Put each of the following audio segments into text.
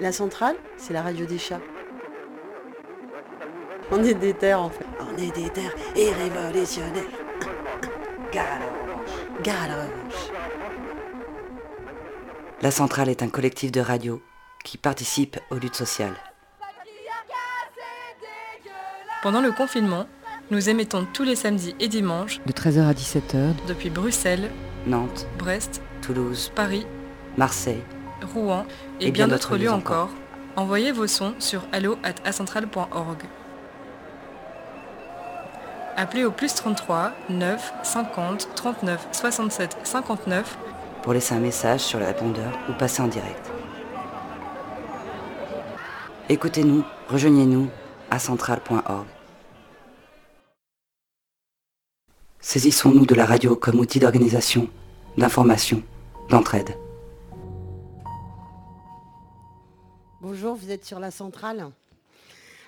La centrale, c'est la radio des chats. On est des terres en fait. On est des terres et révolutionnaires. Gare à la revanche. Gare à la revanche. La centrale est un collectif de radio qui participe aux luttes sociales. Pendant le confinement, nous émettons tous les samedis et dimanches De 13h à 17h, depuis Bruxelles, Nantes, Brest, Toulouse, Paris, Marseille. Rouen et, bien, d'autres lieux encore. Envoyez vos sons sur allo@acentral.org. Appelez au plus 33 9 50 39 67 59 pour laisser un message sur le répondeur ou passer en direct. Écoutez-nous, rejoignez-nous à central.org. Saisissons-nous de la radio comme outil d'organisation, d'information, d'entraide. Bonjour, vous êtes sur la centrale.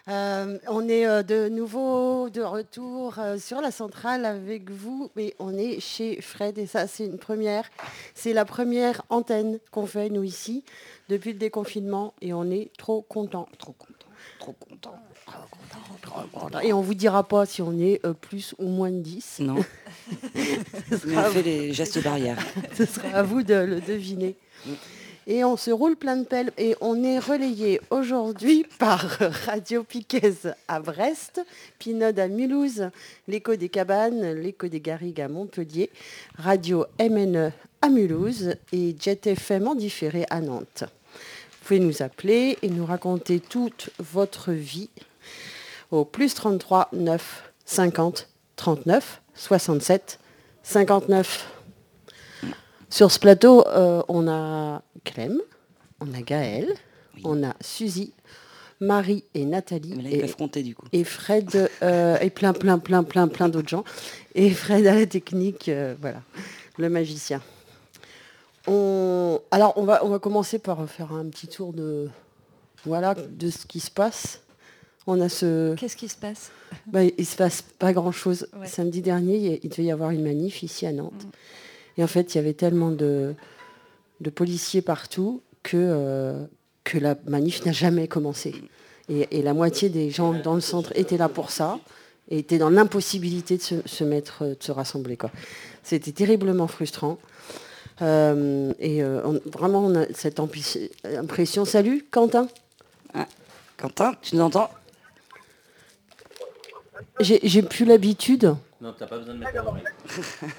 Euh, on est euh, de nouveau de retour euh, sur la centrale avec vous, mais on est chez Fred et ça c'est une première. C'est la première antenne qu'on fait nous ici depuis le déconfinement et on est trop content, trop content, trop content, trop content, trop content. Et on vous dira pas si on est plus ou moins de 10. Non, mais on fait les gestes barrières. ce sera à vous de le deviner. Et on se roule plein de pelles et on est relayé aujourd'hui par Radio Piquez à Brest, Pinode à Mulhouse, l'écho des cabanes, l'écho des Garrigues à Montpellier, Radio MNE à Mulhouse et Jet FM en différé à Nantes. Vous pouvez nous appeler et nous raconter toute votre vie au plus 33 9 50 39 67 59. Sur ce plateau, euh, on a Clem, on a Gaël, Oui. on a Suzy, Marie et Nathalie Mais là, ils et, peuvent compter du coup. et Fred euh, et plein, plein, plein, plein, plein d'autres gens. Et Fred à la technique, euh, voilà, le magicien. On, alors, on va, on va commencer par faire un petit tour de, voilà, de ce qui se passe. On a ce, Qu'est-ce qui se passe? Bah, il se passe pas grand-chose. Ouais. Samedi dernier, il y a- il devait y avoir une manif ici à Nantes. Mm. Et en fait, il y avait tellement de, de policiers partout que, euh, que la manif n'a jamais commencé. Et, et la moitié des gens dans le centre étaient là pour ça et étaient dans l'impossibilité de se, se mettre, de se rassembler. quoi. C'était terriblement frustrant. Euh, et euh, on- vraiment, on a cette impression. Salut, Quentin. Quentin, tu nous entends? J'ai plus l'habitude. Non, t'as pas besoin de mettre la oreille.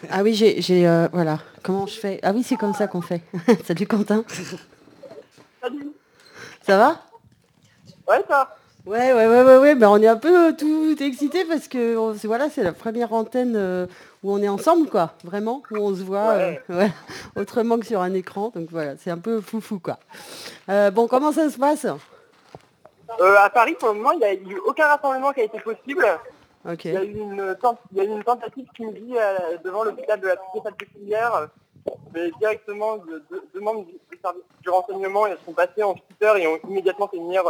Ah oui, j'ai, j'ai, euh, voilà. Comment je fais? Ah oui, c'est comme ça qu'on fait. Salut Quentin. Salut. Ça va? Ouais, ça. Ouais, ouais, ouais, ouais, ouais. Ben, on est un peu euh, tout excité parce que on- c'est, voilà, c'est la première antenne euh, où on est ensemble, quoi. Vraiment, où on se voit euh, ouais, autrement que sur un écran. Donc voilà, c'est un peu foufou, quoi. Euh, bon, comment ça se passe? Euh, à Paris, pour le moment, il n'y a eu aucun rassemblement qui a été possible. Il y a eu une, tent- il y a eu une tentative qui me dit euh, devant l'hôpital de la Cité Salpêtrière, mais directement de- de- deux membres du, du service du renseignement ils sont passés en scooter et ont immédiatement fait venir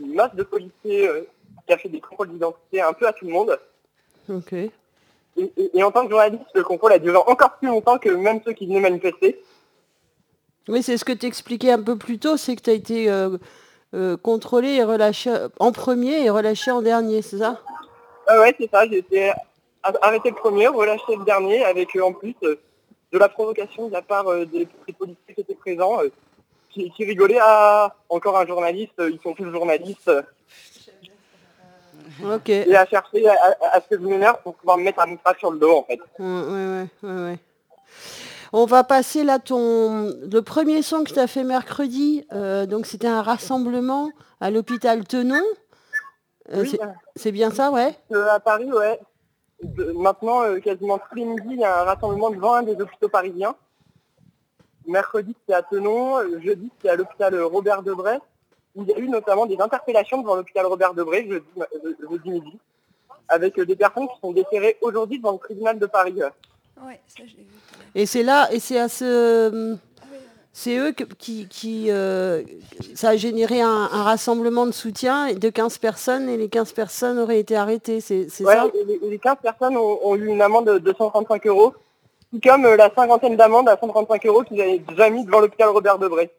une masse de policiers euh, qui a fait des contrôles d'identité un peu à tout le monde. Ok. Et, et- et en tant que journaliste, le contrôle a duré encore plus longtemps que même ceux qui venaient manifester. Oui, c'est ce que tu expliquais un peu plus tôt, c'est que tu as été euh, euh, contrôlé et relâché en premier et relâché en dernier, c'est ça? Ah ouais, c'est ça, j'ai été arrêté le premier, relâché le dernier, avec euh, en plus euh, de la provocation de la part euh, des, des policiers qui étaient présents, qui, qui rigolaient à encore un journaliste, ils sont tous journalistes, euh, Ok. et à chercher à, à- à ce que je m'énerve pour pouvoir me mettre un moustache sur le dos en fait. Ouais, ouais, ouais, ouais, ouais. On va passer là ton le premier son que tu as fait mercredi. euh, donc c'était un rassemblement à l'hôpital Tenon. Euh, Oui, c'est- c'est bien ça, ouais? euh, à Paris, ouais. De- maintenant, euh, quasiment tous les midis, il y a un rassemblement devant un des hôpitaux parisiens. Mercredi, c'était à Tenon, jeudi, c'était à l'hôpital Robert Debré, où il y a eu notamment des interpellations devant l'hôpital Robert Debré, jeudi, euh, jeudi midi, avec euh, des personnes qui sont déférées aujourd'hui devant le tribunal de Paris. Ouais, ça je vu. Et c'est là, et c'est à ce, c'est eux qui, qui euh, ça a généré un, un rassemblement de soutien de 15 personnes et les 15 personnes auraient été arrêtées, c'est Ouais, ça? les, et les 15 personnes ont, ont eu une amende de 235 euros, tout comme euh, la cinquantaine d'amendes à 135 euros qu'ils avaient déjà mis devant l'hôpital Robert Debré.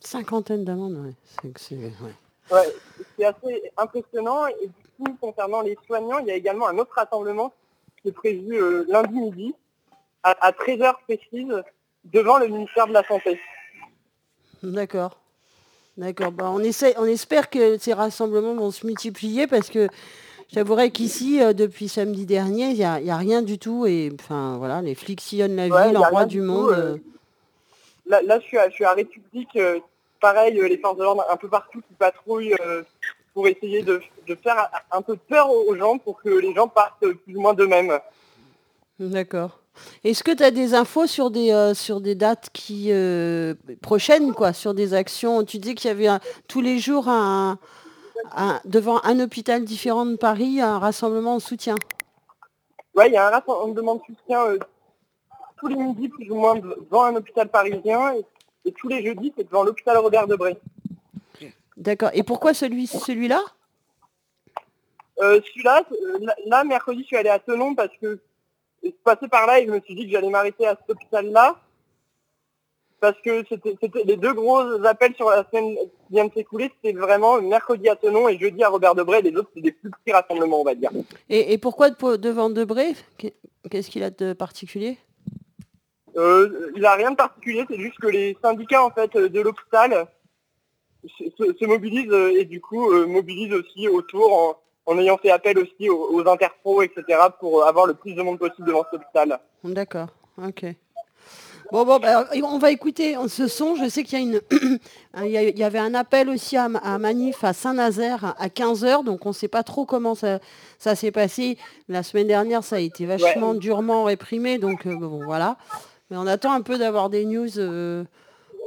Cinquantaine d'amendes, ouais. C'est ouais. Assez impressionnant. Et du coup, concernant les soignants, il y a également un autre rassemblement qui est prévu euh, lundi midi à, à 13h précise devant le ministère de la Santé. D'accord. D'accord. Bah, on, essaie, on espère que ces rassemblements vont se multiplier parce que j'avouerais qu'ici, euh, depuis samedi dernier, il n'y a, rien du tout. Et enfin, voilà, les flics sillonnent la Ouais, ville en roi du monde. euh, euh. Là, là, je, suis à, je suis à République, euh, pareil, les forces de l'ordre un peu partout qui patrouillent pour essayer de, de faire un peu peur aux gens pour que les gens partent plus ou moins d'eux-mêmes. D'accord. Est-ce que tu as des infos sur des, euh, sur des dates qui euh, prochaines, quoi, sur des actions? Tu dis qu'il y avait un- tous les jours un, un- devant un hôpital différent de Paris un rassemblement en soutien. Ouais, il y a un rassemblement de soutien euh, tous les midis plus ou moins devant un hôpital parisien et, et tous les jeudis c'est devant l'hôpital Robert Debré. D'accord. Et pourquoi celui, celui-là? Celui-là, là, mercredi, je suis allé à Tenon parce que je passais par là et je me suis dit que j'allais m'arrêter à cet hôpital-là. Parce que c'était c'était les deux gros appels sur la semaine qui vient de s'écouler, c'était vraiment mercredi à Tenon et jeudi à Robert Debré. Les autres, c'est des plus petits rassemblements, on va dire. et, et pourquoi de- devant Debré Qu'est- Qu'est-ce qu'il a de particulier? Euh, il n'a rien de particulier, c'est juste que les syndicats en fait de l'hôpital se, se- se mobilisent euh, et du coup euh, mobilisent aussi autour en, en ayant fait appel aussi aux, aux interpros, etc. pour avoir le plus de monde possible devant cet hôpital. D'accord. Ok. Bon, bon, bah, on va écouter ce son. Je sais qu'il y a une, il y, avait un appel aussi à, à Manif à Saint-Nazaire à 15h, donc on ne sait pas trop comment ça, ça s'est passé. La semaine dernière, ça a été vachement durement réprimé, donc euh, bon, voilà. Mais on attend un peu d'avoir des news, euh, euh,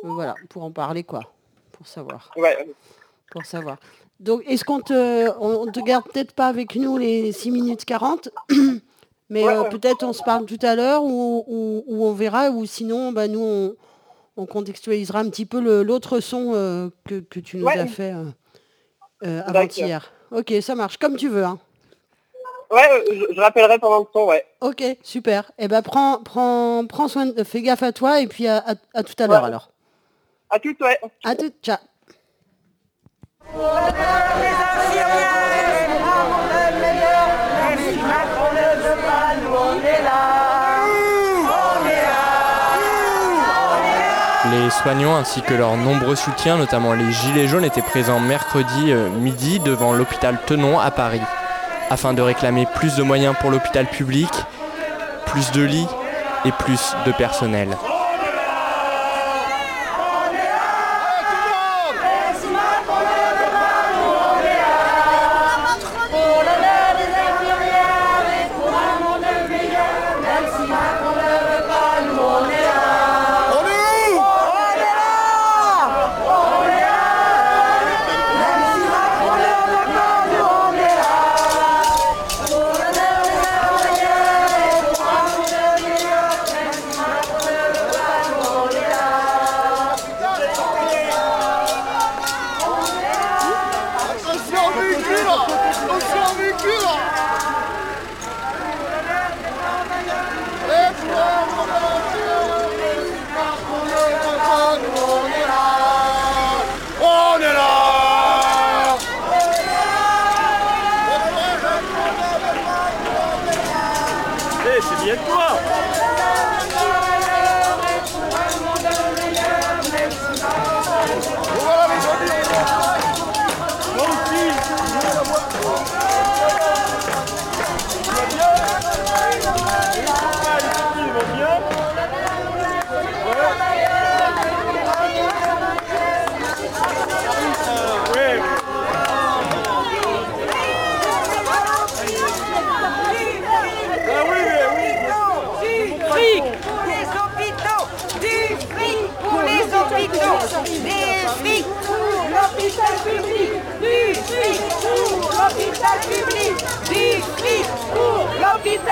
voilà, pour en parler, quoi, pour savoir, Ouais. pour savoir. Donc, est-ce qu'on te, on, te garde peut-être pas avec nous les 6 minutes 40 mais Ouais, euh, ouais. peut-être on se parle tout à l'heure ou, ou- ou on verra, ou sinon bah, nous on, on contextualisera un petit peu le- l'autre son euh, que, que tu nous Ouais. as fait euh, avant-hier. Ok, ça marche, comme tu veux. hein. Ouais, je, je rappellerai pendant le son, ouais. Ok, super. Eh ben prends, prends, prends soin, de, fais gaffe à toi et puis à, à- à tout à l'heure alors. À toutes, ouais. À tout, ciao. Les soignants ainsi que leurs nombreux soutiens, notamment les Gilets jaunes, étaient présents mercredi euh, midi devant l'hôpital Tenon à Paris, afin de réclamer plus de moyens pour l'hôpital public, plus de lits et plus de personnel.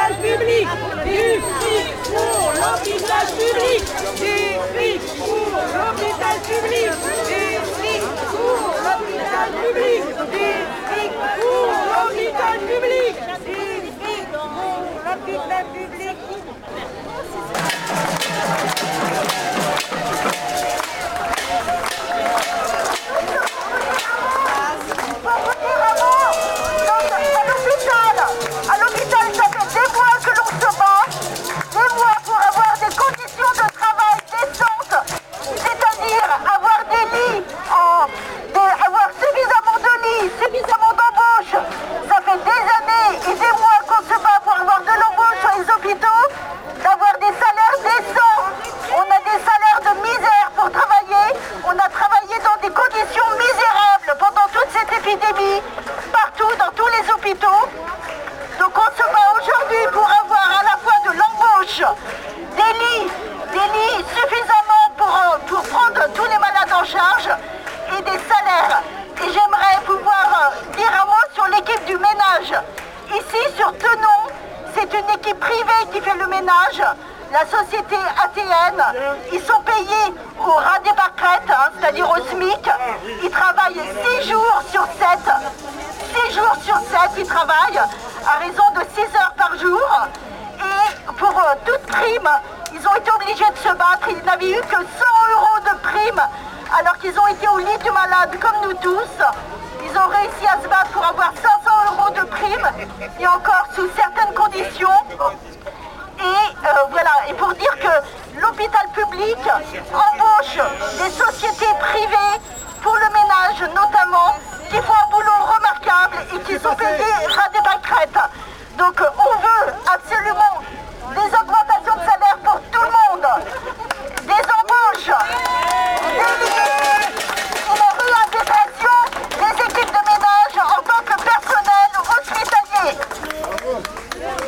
L'hôpital public. Du fric pour l'hôpital public. Du fric pour l'hôpital public. Du fric pour l'hôpital public. Du fric pour l'hôpital public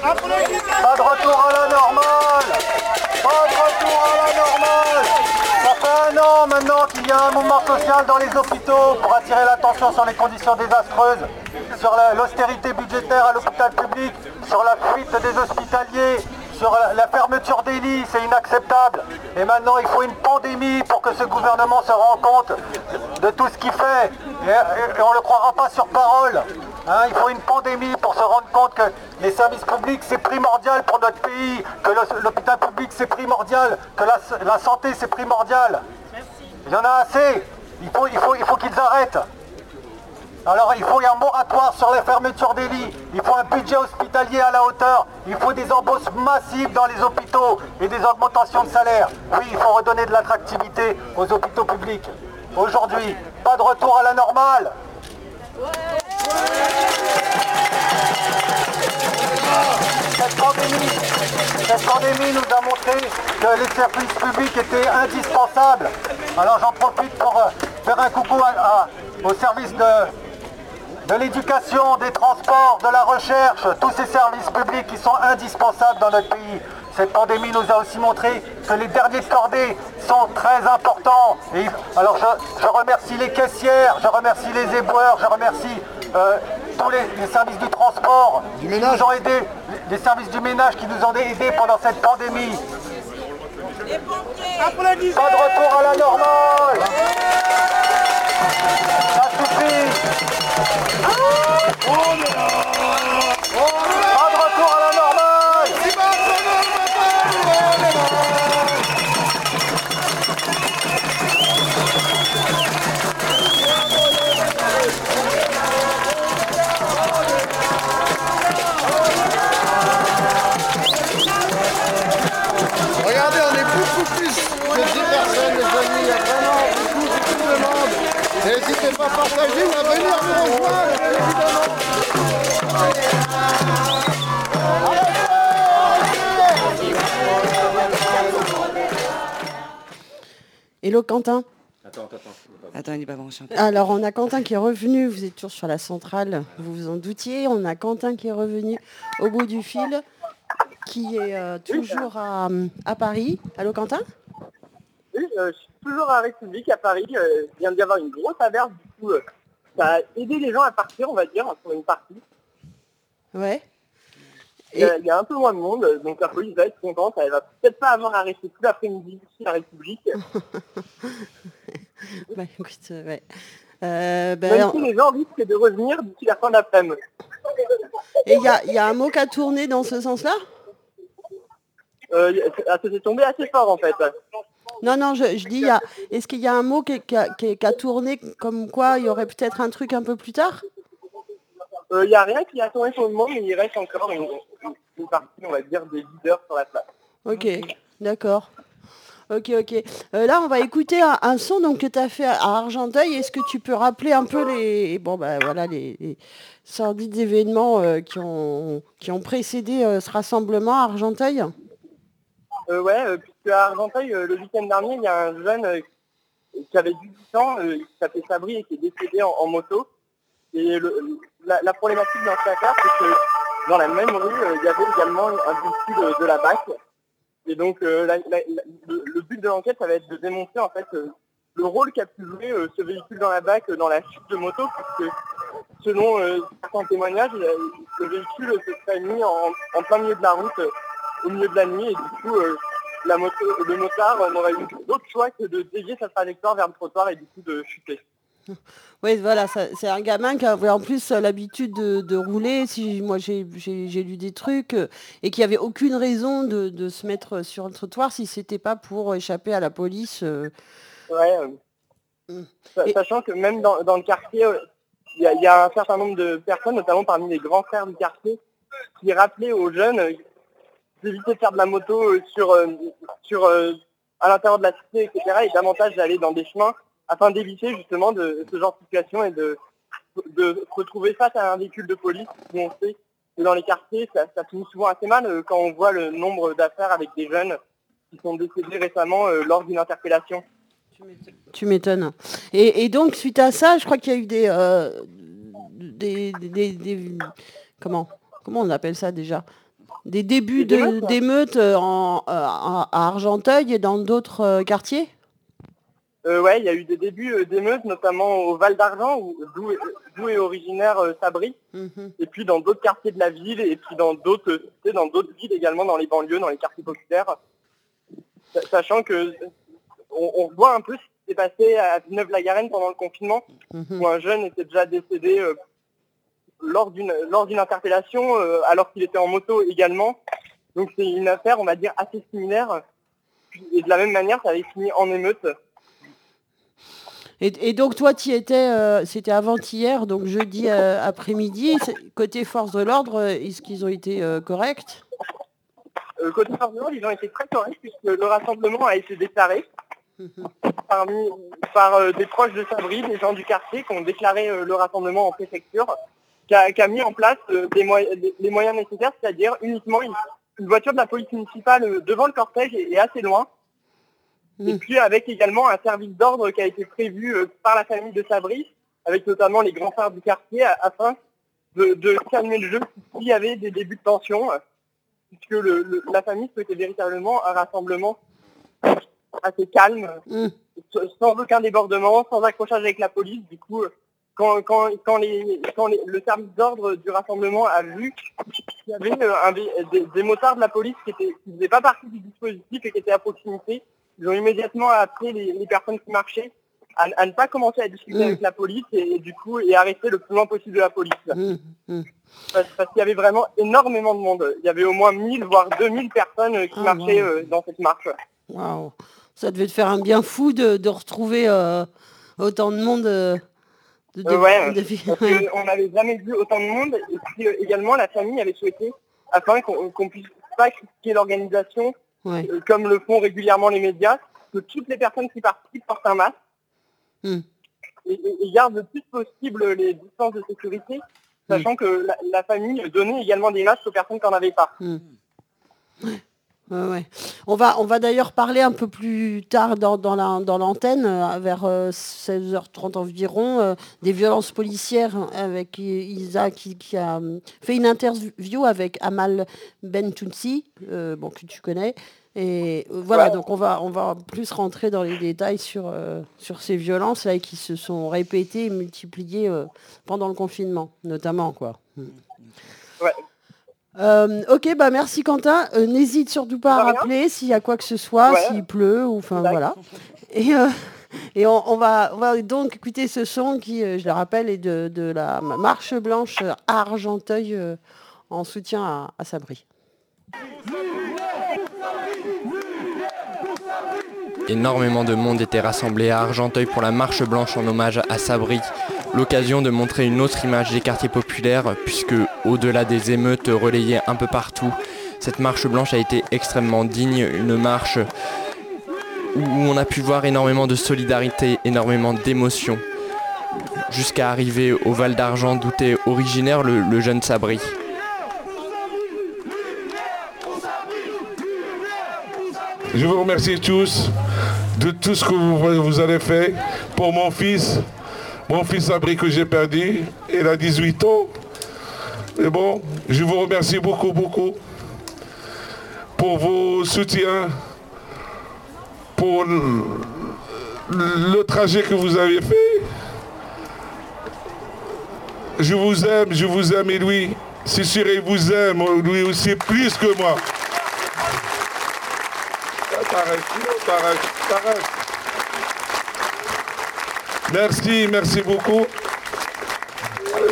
Pas de retour à la normale Pas de retour à la normale Ça fait un an maintenant qu'il y a un mouvement social dans les hôpitaux pour attirer l'attention sur les conditions désastreuses, sur la- l'austérité budgétaire à l'hôpital public, sur la fuite des hospitaliers, sur la, fermeture des lits, c'est inacceptable. Et maintenant il faut une pandémie pour que ce gouvernement se rende compte de tout ce qu'il fait. Et on ne le croira pas sur parole. Hein, il faut une pandémie pour se rendre compte que les services publics c'est primordial pour notre pays, que l'hôpital public c'est primordial, que la, la santé c'est primordial. Il y en a assez. Il faut, il faut, il faut qu'ils arrêtent. Alors il faut un moratoire sur la fermeture des lits, il faut un budget hospitalier à la hauteur, il faut des embauches massives dans les hôpitaux et des augmentations de salaire. Oui, il faut redonner de l'attractivité aux hôpitaux publics. Aujourd'hui, pas de retour à la normale. Cette pandémie, cette pandémie nous a montré que les services publics étaient indispensables. Alors j'en profite pour euh, faire un coucou aux services de, de l'éducation, des transports, de la recherche, tous ces services publics qui sont indispensables dans notre pays. Cette pandémie nous a aussi montré que les derniers de cordée sont très importants. Et alors je, je remercie les caissières, je remercie les éboueurs, je remercie euh, tous les, les services du transport qui nous ont aidés, les services du ménage qui nous ont aidés pendant cette pandémie. Pas de retour à la normale. Ça suffit Pas de retour à la normale 看到 Hello Quentin. Attends, attends, il est pas branché. Alors on a Quentin qui est revenu, vous êtes toujours sur la centrale, vous vous en doutiez. On a Quentin qui est revenu au bout du fil, qui est euh, toujours à, à Paris. Allô Quentin? Oui, euh, je suis toujours à République à Paris. euh, il vient d'y avoir une grosse averse, du coup, euh, ça a aidé les gens à partir, on va dire, pour une partie. Ouais. Il y, a, il y a un peu moins de monde, euh, donc la police va être contente. Elle va peut-être pas avoir arrêté tout l'après-midi ici à République. Bah, écoute, euh, ouais. Euh, ben, Même si les gens risquent de revenir d'ici la fin d'après-midi. Et il y y a un mot qui a tourné dans ce sens-là? Euh, ça s'est tombé assez fort en fait. Non, non, je, je dis, il y a- est-ce qu'il y a un mot qui, qui a, qui- qui a tourné comme quoi il y aurait peut-être un truc un peu plus tard? Euh, Il n'y a rien qui a tourné sur le monde, mais il reste encore une, partie, on va dire, des leaders sur la place. Ok, d'accord. Ok, ok. Euh, là, on va écouter un, un son donc, que tu as fait à Argenteuil. Est-ce que tu peux rappeler un peu les, bon, bah, voilà, les, les sordides événements euh, qui, ont, qui ont précédé euh, ce rassemblement à Argenteuil? Euh, ouais, euh, puisque à Argenteuil, euh, le week-end dernier, il y a un jeune euh, qui avait 18 ans, euh, qui s'appelait Sabri et qui est décédé en, en moto. Et la, problématique dans cette affaire, c'est que dans la même rue, euh, il y avait également un véhicule de la BAC. Et donc, euh, le, but de l'enquête, ça va être de démontrer en fait euh, le rôle qu'a pu jouer ce véhicule dans la BAC dans la chute de moto, puisque selon certains témoignages, le véhicule se serait mis en, plein milieu de la route, au milieu de la nuit, et du coup, le motard n'aurait eu d'autre choix que de dévier sa trajectoire vers le trottoir et du coup de chuter. Oui, voilà, c'est un gamin qui avait en plus l'habitude de, de rouler. Si moi j'ai lu des trucs euh, et qui avait aucune raison de, de se mettre sur le trottoir si c'était pas pour échapper à la police. euh. Ouais, euh, sa- sachant que même dans, dans le quartier, il y, y a un certain nombre de personnes, notamment parmi les grands frères du quartier, qui rappelaient aux jeunes d'éviter de faire de la moto sur, sur, à l'intérieur de la cité, etc. et davantage d'aller dans des chemins afin d'éviter justement de, ce genre de situation et de, de se retrouver face à un véhicule de police où on sait que dans les quartiers, ça, ça finit souvent assez mal euh, quand on voit le nombre d'affaires avec des jeunes qui sont décédés récemment euh, lors d'une interpellation. Tu m'étonnes. Et, et donc suite à ça, je crois qu'il y a eu des, euh, des, des- des- comment comment on appelle ça déjà? Des débuts de- d'émeutes en- euh, à Argenteuil et dans d'autres quartiers? Euh, ouais, il y a eu des débuts euh, d'émeutes, notamment au Val d'Argent, où- d'où est- originaire euh, Sabri, Mhm. et puis dans d'autres quartiers de la ville, et puis dans d'autres euh, dans d'autres villes également, dans les banlieues, dans les quartiers populaires. Sa- Sachant que on, on voit un peu ce qui s'est passé à Villeneuve-la-Garenne pendant le confinement, Mhm. où un jeune était déjà décédé euh, lors d'une lors d'une interpellation, euh, alors qu'il était en moto également. Donc c'est une affaire, on va dire, assez similaire. Et de la même manière, ça avait fini en émeute. Et, et donc toi, tu étais, euh, c'était avant-hier, donc jeudi euh, après-midi. Côté force de l'ordre, est-ce qu'ils ont été euh, corrects? Côté Ferdinand, ils ont été très corrects puisque le rassemblement a été déclaré parmi, par des proches de Sabri, des gens du quartier qui ont déclaré le rassemblement en préfecture, qui a, qui a mis en place des les moyens nécessaires, c'est-à-dire uniquement une, une voiture de la police municipale devant le cortège et, et assez loin. Et puis avec également un service d'ordre qui a été prévu euh, par la famille de Sabri, avec notamment les grands frères du quartier, afin de, de calmer le jeu s'il y avait des débuts de tension, euh, puisque le- le- la famille souhaitait véritablement un rassemblement assez calme, Mm. sans aucun débordement, sans accrochage avec la police. Du coup, euh, quand, quand, quand, les, quand les- le service d'ordre du rassemblement a vu qu'il y avait un des, des motards de la police qui qui faisaient pas partie du dispositif et qui étaient à proximité, ils ont immédiatement appelé les, les personnes qui marchaient à, à ne pas commencer à discuter Mm. avec la police et, et du coup et arrêter le plus loin possible de la police. Mmh, mmh. Parce, parce qu'il y avait vraiment énormément de monde. Il y avait au moins 1000 voire 2000 personnes euh, qui Ah, marchaient wow. euh, dans cette marche. Waouh, ça devait te faire un bien fou de, de retrouver euh, autant de monde. euh, de, de- ouais, de- parce que on n'avait jamais vu autant de monde. Et puis également, la famille avait souhaité, afin qu'on qu'on puisse pas critiquer l'organisation, Ouais. euh, comme le font régulièrement les médias, que toutes les personnes qui participent portent un masque Hmm. et, et- et gardent le plus possible les distances de sécurité, sachant que la, la famille donnait également des masques aux personnes qui n'en avaient pas. Hmm. Ouais, ouais. On va, on va d'ailleurs parler un peu plus tard dans, dans la- dans l'antenne, euh, vers euh, 16h30 environ, euh, des violences policières avec Isa qui, qui a euh, fait une interview avec Amal Bentounsi, euh, bon, que tu connais. Et euh, voilà, donc on va, on va plus rentrer dans les détails sur, euh, sur ces violences là, qui se sont répétées et multipliées euh, pendant le confinement, notamment. quoi. Ouais. Euh, ok, bah merci Quentin. Euh, N'hésite surtout pas à rien. rappeler s'il y a quoi que ce soit, Ouais. s'il pleut, ou enfin voilà. Et, euh, et on, on va, on va donc écouter ce son qui, je le rappelle, est de, de la marche blanche à Argenteuil euh, en soutien à, à Sabri. Énormément de monde était rassemblé à Argenteuil pour la marche blanche en hommage à Sabri. L'occasion de montrer une autre image des quartiers populaires, puisque au-delà des émeutes relayées un peu partout, cette marche blanche a été extrêmement digne, une marche où on a pu voir énormément de solidarité, énormément d'émotion, jusqu'à arriver au Val d'Argent d'où est originaire le, le jeune Sabri. Je vous remercie tous de tout ce que vous, vous avez fait pour mon fils. Mon fils Abri que j'ai perdu. Il a 18 ans. Mais bon, je vous remercie beaucoup, beaucoup pour vos soutiens, pour le, trajet que vous avez fait. Je vous aime, je vous aime, et Louis. C'est sûr, il vous aime, lui aussi, plus que moi. Merci, merci beaucoup.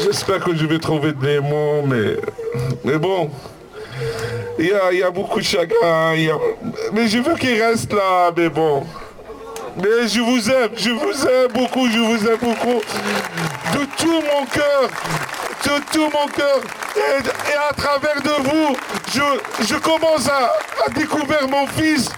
J'espère que je vais trouver des mots, mais, mais bon, il y a, y a beaucoup de chagrin. Mais je veux qu'il reste là, mais bon. Mais je vous aime, je vous aime beaucoup, je vous aime beaucoup. De tout mon cœur, de tout mon cœur. Et, et à travers de vous, je, je commence à, à découvrir mon fils.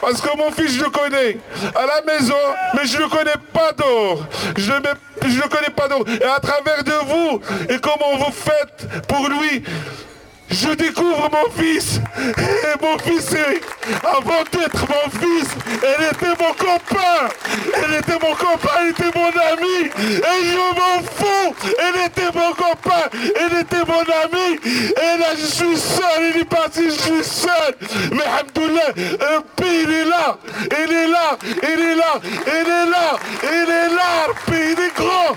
Parce que mon fils, je le connais à la maison, mais je ne le connais pas dehors. Je ne le, connais pas dehors. Et à travers de vous, et comment vous faites pour lui, je découvre mon fils. Et mon fils, avant d'être mon fils, elle était mon copain. Elle était mon copain, elle était mon ami. Et je m'en fous. Elle était mon copain, elle était mon ami. Et là, je suis seul, il est parti, je suis seul. Mais Alhamdoulilah, le pays, il est là. Il est là, il est là, il est là, il est là. Il est grand.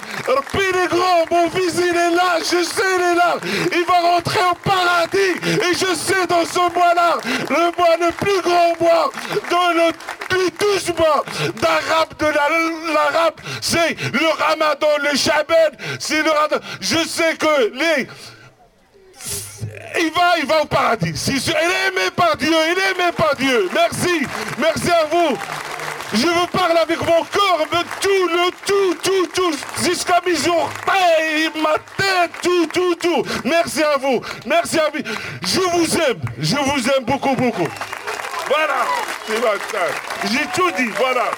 Il est grand. Mon fils, il est là. Je sais, il est là. Il va rentrer au paradis. Et je sais, dans ce mois-là, le mois le plus grand mois, dans le plus douze mois d'arabe, de la- l'arabe, c'est le ramadan, le shabbat, c'est le Je sais que les il va, il va au paradis. Il est aimé par Dieu, il est aimé par Dieu. Merci, merci à vous. Je vous parle avec mon corps, mais tout, le tout, tout, tout, jusqu'à mes oreilles, ma tête, tout, tout, tout. Merci à vous, merci à vous. Je vous aime, je vous aime beaucoup, beaucoup. Voilà. J'ai tout dit, voilà.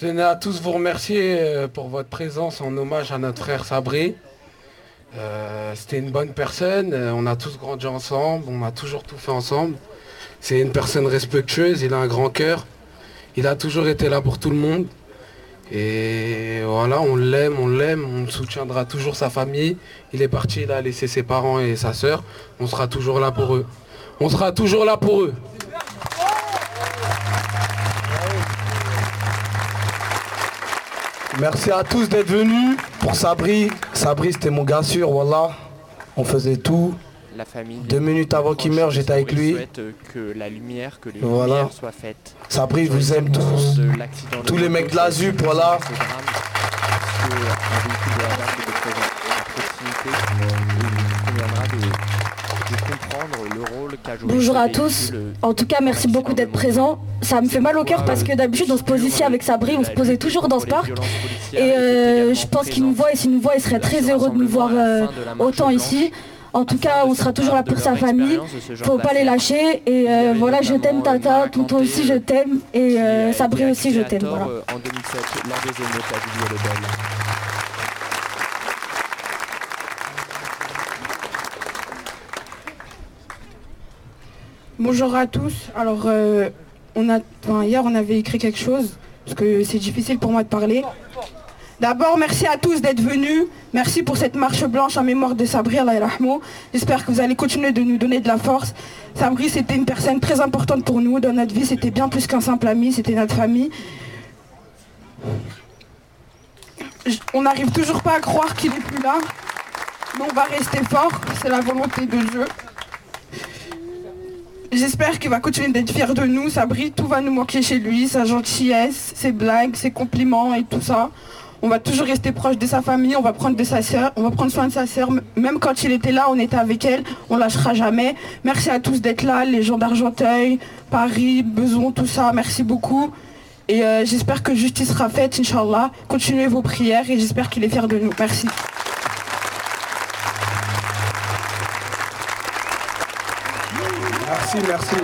Tenais à tous vous remercier euh, pour votre présence en hommage à notre frère Sabri. Euh, C'était une bonne personne, euh, on a tous grandi ensemble, on a toujours tout fait ensemble. C'est une personne respectueuse, il a un grand cœur, il a toujours été là pour tout le monde. Et voilà, on l'aime, on l'aime, on soutiendra toujours sa famille. Il est parti, il a laissé ses parents et sa sœur. On sera toujours là pour eux. On sera toujours là pour eux. Merci à tous d'être venus. Pour Sabri, Sabri c'était mon gars sûr, voilà. On faisait tout. La famille. Deux minutes avant qu'il meure, j'étais avec lui. souhaite que la lumière, que les Voilà. soient faites. Sabri, je vous aime tous. De Tous les mecs de la c'est ZUP, voilà. ce drame, Bonjour à tous. euh, En tout cas, merci beaucoup d'être présents. Ça me fait mal au cœur parce que d'habitude, on se pose ici avec Sabri, on se posait toujours dans ce parc. Et euh, je pense qu'il nous voit et s'il nous voit, il serait très heureux de nous voir euh, autant ici. En tout cas, on sera toujours là pour sa famille. Faut pas les lâcher. Et euh, voilà, je t'aime Tata, tonton aussi je t'aime. Et Sabri aussi je t'aime. Voilà. euh, en 2007 lors des émeutes à Villiers-le-Bel. Bonjour à tous. Alors, euh, hier, on avait écrit quelque chose, parce que c'est difficile pour moi de parler. D'abord, merci à tous d'être venus. Merci pour cette marche blanche en mémoire de Sabri yarhamou. J'espère que vous allez continuer de nous donner de la force. Sabri, c'était une personne très importante pour nous dans notre vie. C'était bien plus qu'un simple ami, c'était notre famille. On n'arrive toujours pas à croire qu'il est plus là. Mais on va rester fort. C'est la volonté de Dieu. J'espère qu'il va continuer d'être fier de nous. Sabri, tout va nous manquer chez lui, sa gentillesse, ses blagues, ses compliments et tout ça. On va toujours rester proche de sa famille, on va prendre de sa on va prendre soin de sa sœur. Même quand il était là, on était avec elle, on lâchera jamais. Merci à tous d'être là, les gens d'Argenteuil, Paris, Beson, tout ça. Merci beaucoup. Et euh, j'espère que justice sera faite, Inch'Allah. Continuez vos prières et j'espère qu'il est fier de nous. Merci. Merci, merci.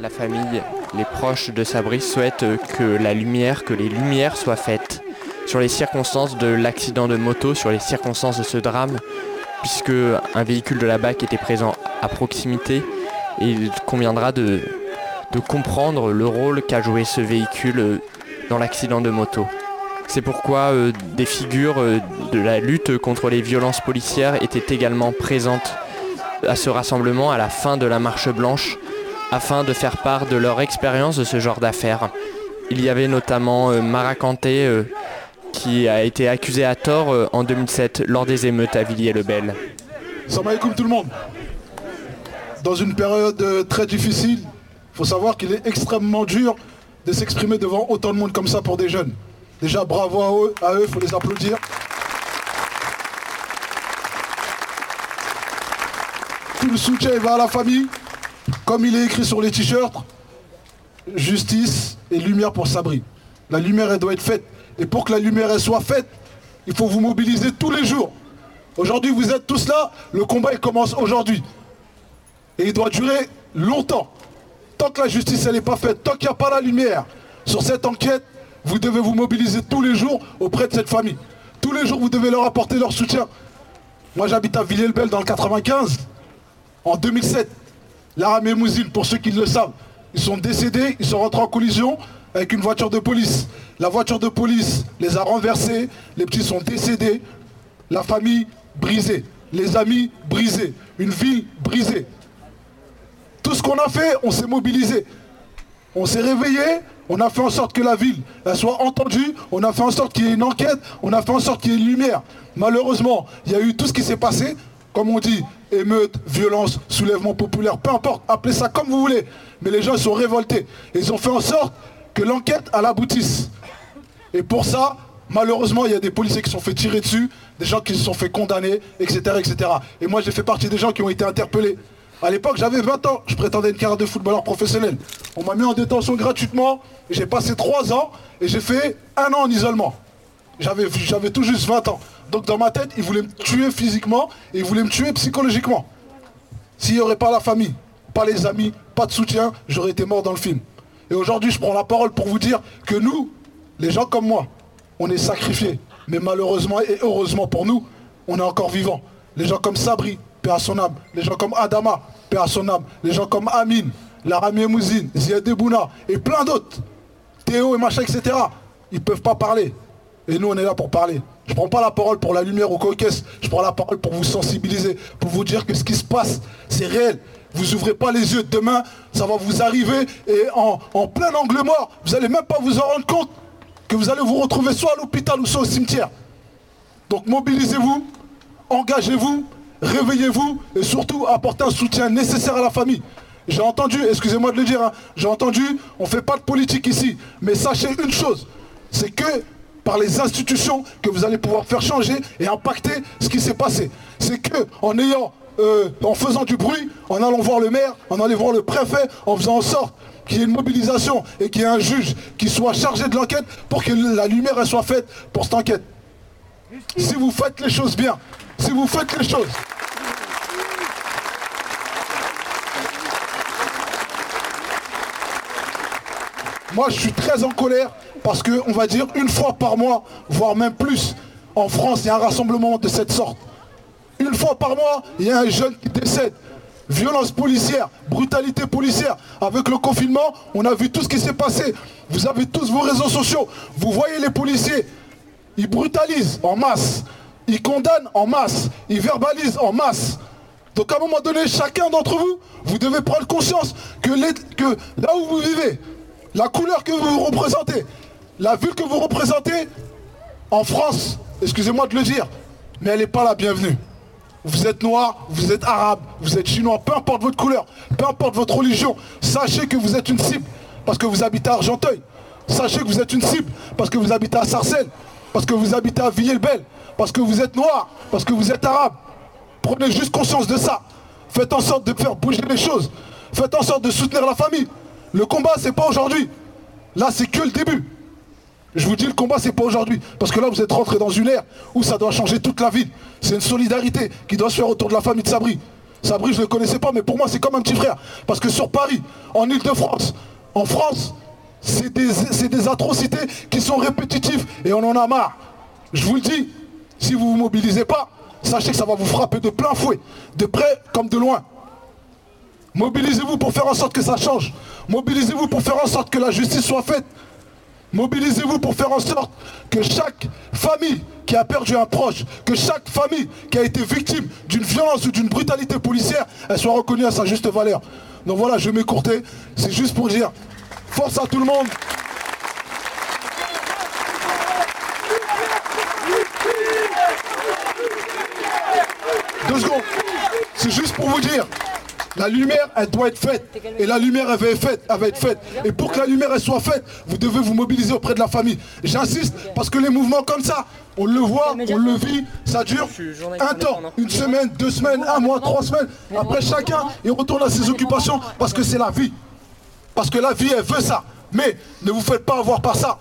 La famille, les proches de Sabri souhaitent que la lumière, que les lumières soient faites sur les circonstances de l'accident de moto, sur les circonstances de ce drame, puisque un véhicule de la BAC était présent à proximité et il conviendra de comprendre le rôle qu'a joué ce véhicule dans l'accident de moto. C'est pourquoi euh, des figures euh, de la lutte contre les violences policières étaient également présentes à ce rassemblement à la fin de la marche blanche afin de faire part de leur expérience de ce genre d'affaires. Il y avait notamment euh, Mara Kanté qui a été accusé à tort en 2007 lors des émeutes à Villiers-le-Bel. Salam alaikum tout le monde. Dans une période très difficile, il faut savoir qu'il est extrêmement dur de s'exprimer devant autant de monde comme ça pour des jeunes. Déjà bravo à eux, à eux, faut les applaudir. Tout le soutien va à la famille, comme il est écrit sur les t-shirts, justice et lumière pour Sabri. La lumière, elle doit être faite. Et pour que la lumière, elle soit faite, il faut vous mobiliser tous les jours. Aujourd'hui, vous êtes tous là, le combat, il commence aujourd'hui. Et il doit durer longtemps. Tant que la justice, elle n'est pas faite, tant qu'il n'y a pas la lumière sur cette enquête, vous devez vous mobiliser tous les jours auprès de cette famille. Tous les jours, vous devez leur apporter leur soutien. Moi, j'habite à Villiers-le-Bel dans le 95. En 2007, Lara Mousine, pour ceux qui le savent, ils sont décédés, ils sont rentrés en collision avec une voiture de police. La voiture de police les a renversés, les petits sont décédés, la famille brisée, les amis brisés, une ville brisée. Tout ce qu'on a fait, on s'est mobilisé. On s'est réveillé, on a fait en sorte que la ville soit entendue, on a fait en sorte qu'il y ait une enquête, on a fait en sorte qu'il y ait une lumière. Malheureusement, il y a eu tout ce qui s'est passé, comme on dit, émeute, violence, soulèvement populaire, peu importe, appelez ça comme vous voulez. Mais les gens sont révoltés. Ils ont fait en sorte que l'enquête elle aboutisse. Et pour ça, malheureusement, il y a des policiers qui se sont fait tirer dessus, des gens qui se sont fait condamner, etc. etc. Et moi j'ai fait partie des gens qui ont été interpellés. À l'époque, j'avais 20 ans, je prétendais une carrière de footballeur professionnel. On m'a mis en détention gratuitement, j'ai passé 3 ans et j'ai fait un an en isolement. J'avais j'avais tout juste 20 ans. Donc dans ma tête, ils voulaient me tuer physiquement et ils voulaient me tuer psychologiquement. S'il n'y aurait pas la famille, pas les amis, pas de soutien, j'aurais été mort dans le film. Et aujourd'hui, je prends la parole pour vous dire que nous, les gens comme moi, on est sacrifiés. Mais malheureusement et heureusement pour nous, on est encore vivants. Les gens comme Sabri, à son âme. Les gens comme Adama, paix à son âme. Les gens comme Amin, Laramie Mouzine, Ziad Debouna et plein d'autres. Théo et machin, etc. Ils ne peuvent pas parler. Et nous, on est là pour parler. Je ne prends pas la parole pour la lumière au coquesse. Je prends la parole pour vous sensibiliser, pour vous dire que ce qui se passe, c'est réel. Vous ouvrez pas les yeux. Demain, ça va vous arriver et en, en plein angle mort, vous n'allez même pas vous en rendre compte que vous allez vous retrouver soit à l'hôpital ou soit au cimetière. Donc mobilisez-vous, engagez-vous, réveillez-vous et surtout apportez un soutien nécessaire à la famille. J'ai entendu, excusez-moi de le dire, hein, j'ai entendu, on ne fait pas de politique ici, mais sachez une chose, c'est que par les institutions que vous allez pouvoir faire changer et impacter ce qui s'est passé. C'est que en ayant, euh, en faisant du bruit, en allant voir le maire, en allant voir le préfet, en faisant en sorte qu'il y ait une mobilisation et qu'il y ait un juge qui soit chargé de l'enquête pour que la lumière soit faite pour cette enquête. Si vous faites les choses bien, si vous faites les choses. Moi, je suis très en colère parce que, on va dire, une fois par mois, voire même plus, en France, il y a un rassemblement de cette sorte. Une fois par mois, il y a un jeune qui décède. Violence policière, brutalité policière. Avec le confinement, on a vu tout ce qui s'est passé. Vous avez tous vos réseaux sociaux. Vous voyez les policiers. Ils brutalisent en masse. Ils condamnent en masse. Ils verbalisent en masse. Donc à un moment donné, chacun d'entre vous, vous devez prendre conscience que, là où vous vivez, la couleur que vous représentez, la ville que vous représentez, en France, excusez-moi de le dire, mais elle n'est pas la bienvenue. Vous êtes noir, vous êtes arabe, vous êtes chinois, peu importe votre couleur, peu importe votre religion, sachez que vous êtes une cible parce que vous habitez à Argenteuil. Sachez que vous êtes une cible parce que vous habitez à Sarcelles, parce que vous habitez à Villiers-le-Bel, parce que vous êtes noir, parce que vous êtes arabe. Prenez juste conscience de ça. Faites en sorte de faire bouger les choses. Faites en sorte de soutenir la famille. Le combat, c'est pas aujourd'hui. Là, c'est que le début. Je vous dis, le combat, c'est pas aujourd'hui. Parce que là, vous êtes rentré dans une ère où ça doit changer toute la ville. C'est une solidarité qui doit se faire autour de la famille de Sabri. Sabri, je ne le connaissais pas, mais pour moi, c'est comme un petit frère. Parce que sur Paris, en Ile-de-France, en France, c'est des, c'est des atrocités qui sont répétitives et on en a marre. Je vous le dis, si vous ne vous mobilisez pas, sachez que ça va vous frapper de plein fouet, de près comme de loin. Mobilisez-vous pour faire en sorte que ça change. Mobilisez-vous pour faire en sorte que la justice soit faite. Mobilisez-vous pour faire en sorte que chaque famille qui a perdu un proche, que chaque famille qui a été victime d'une violence ou d'une brutalité policière, elle soit reconnue à sa juste valeur. Donc voilà, je vais m'écourter. C'est juste pour dire force à tout le monde. Deux secondes. C'est juste pour vous dire. La lumière, elle doit être faite. Et la lumière, elle va être faite. Elle va être faite. Et pour que la lumière, elle soit faite, vous devez vous mobiliser auprès de la famille. J'insiste, parce que les mouvements comme ça, on le voit, on le vit, ça dure un temps, une semaine, deux semaines, un mois, trois semaines. Après, chacun, il retourne à ses occupations parce que c'est la vie. Parce que la vie, elle veut ça. Mais ne vous faites pas avoir par ça.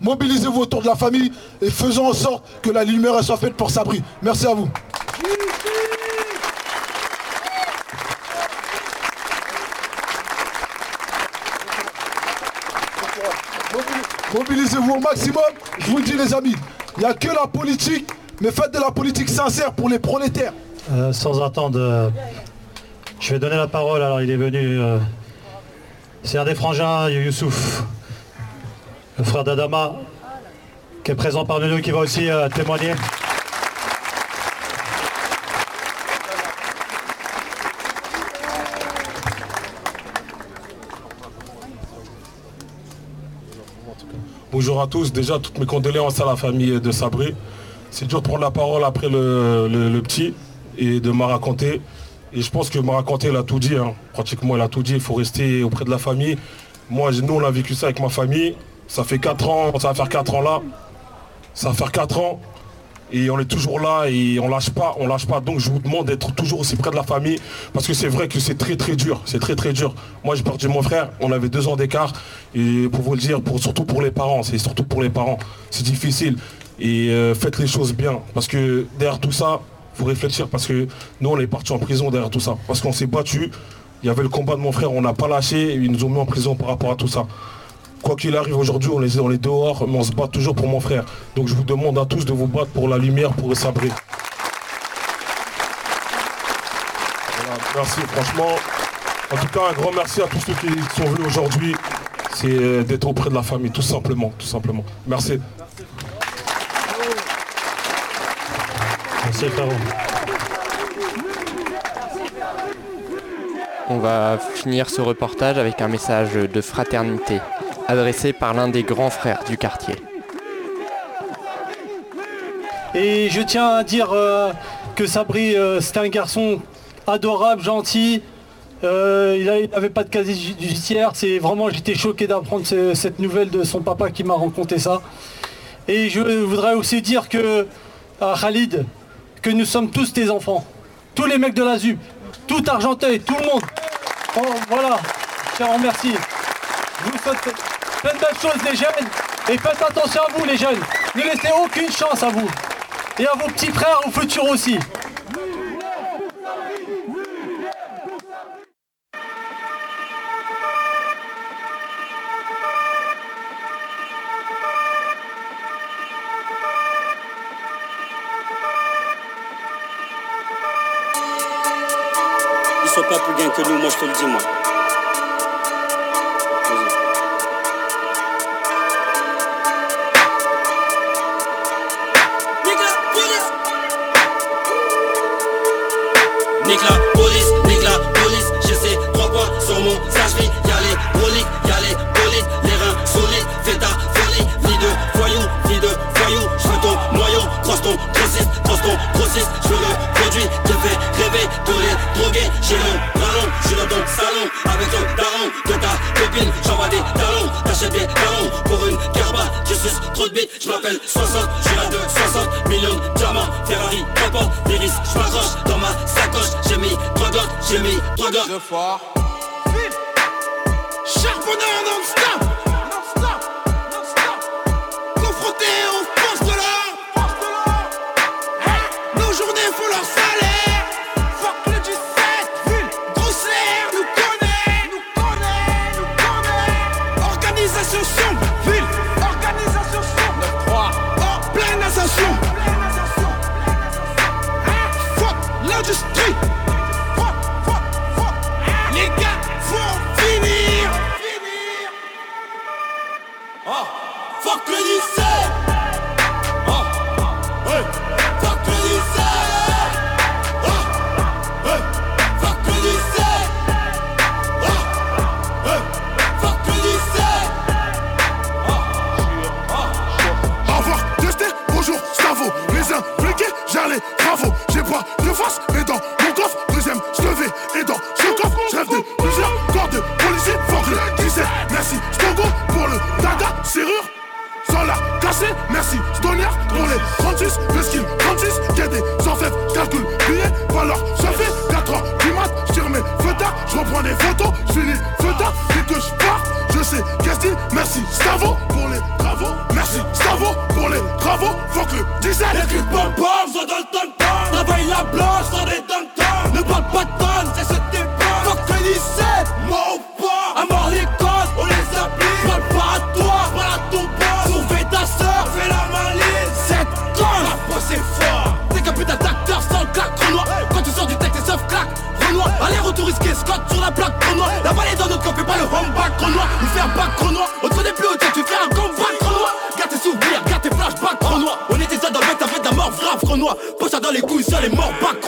Mobilisez-vous autour de la famille et faisons en sorte que la lumière soit faite pour Sabri. Merci à vous. Mobilisez-vous au maximum. Je vous le dis les amis, il n'y a que la politique, mais faites de la politique sincère pour les prolétaires. Euh, sans attendre, euh, je vais donner la parole. Alors il est venu, euh, c'est un des frangins, Youssouf, le frère d'Adama, qui est présent parmi nous, qui va aussi témoigner. Bonjour à tous. Déjà, toutes mes condoléances à la famille de Sabri. C'est dur de prendre la parole après le, petit et de me raconter. Et je pense que me raconter, il a tout dit. hein. Pratiquement, il a tout dit. Il faut rester auprès de la famille. Moi, nous, on a vécu ça avec ma famille. Ça fait 4 ans, ça va faire 4 ans là. Ça va faire 4 ans. Et on est toujours là et on lâche pas, on lâche pas. Donc je vous demande d'être toujours aussi près de la famille parce que c'est vrai que c'est très très dur, c'est très très dur. Moi j'ai perdu mon frère, on avait deux ans d'écart et pour vous le dire, pour, surtout pour les parents, c'est surtout pour les parents, c'est difficile. Et euh, faites les choses bien parce que derrière tout ça, faut réfléchir parce que nous on est partis en prison derrière tout ça parce qu'on s'est battu. Il y avait le combat de mon frère, on n'a pas lâché, ils nous ont mis en prison par rapport à tout ça quoi qu'il arrive aujourd'hui, on est dans les dehors, mais on se bat toujours pour mon frère. Donc je vous demande à tous de vous battre pour la lumière, pour le sabrer. merci, franchement. En tout cas, un grand merci à tous ceux qui sont venus aujourd'hui. C'est euh, d'être auprès de la famille, tout simplement, tout simplement. Merci. Merci, frérot. On va finir ce reportage avec un message de fraternité adressé par l'un des grands frères du quartier. Et je tiens à dire euh, que Sabri, euh, c'était un garçon adorable, gentil. Euh, il n'avait pas de casier judiciaire. C'est vraiment, j'étais choqué d'apprendre cette nouvelle de son papa qui m'a raconté ça. Et je voudrais aussi dire que à Khalid, que nous sommes tous tes enfants. Tous les mecs de la ZUP, tout Argenteuil, tout le monde. Oh, voilà, je te remercie. Faites Faites belles choses les jeunes et faites attention à vous les jeunes. Ne laissez aucune chance à vous. Et à vos petits frères au futur aussi. Ils sont pas plus bien que nous, moi je te le dis moi. Trois gosses. Deux fois. Charbonneur Non-stop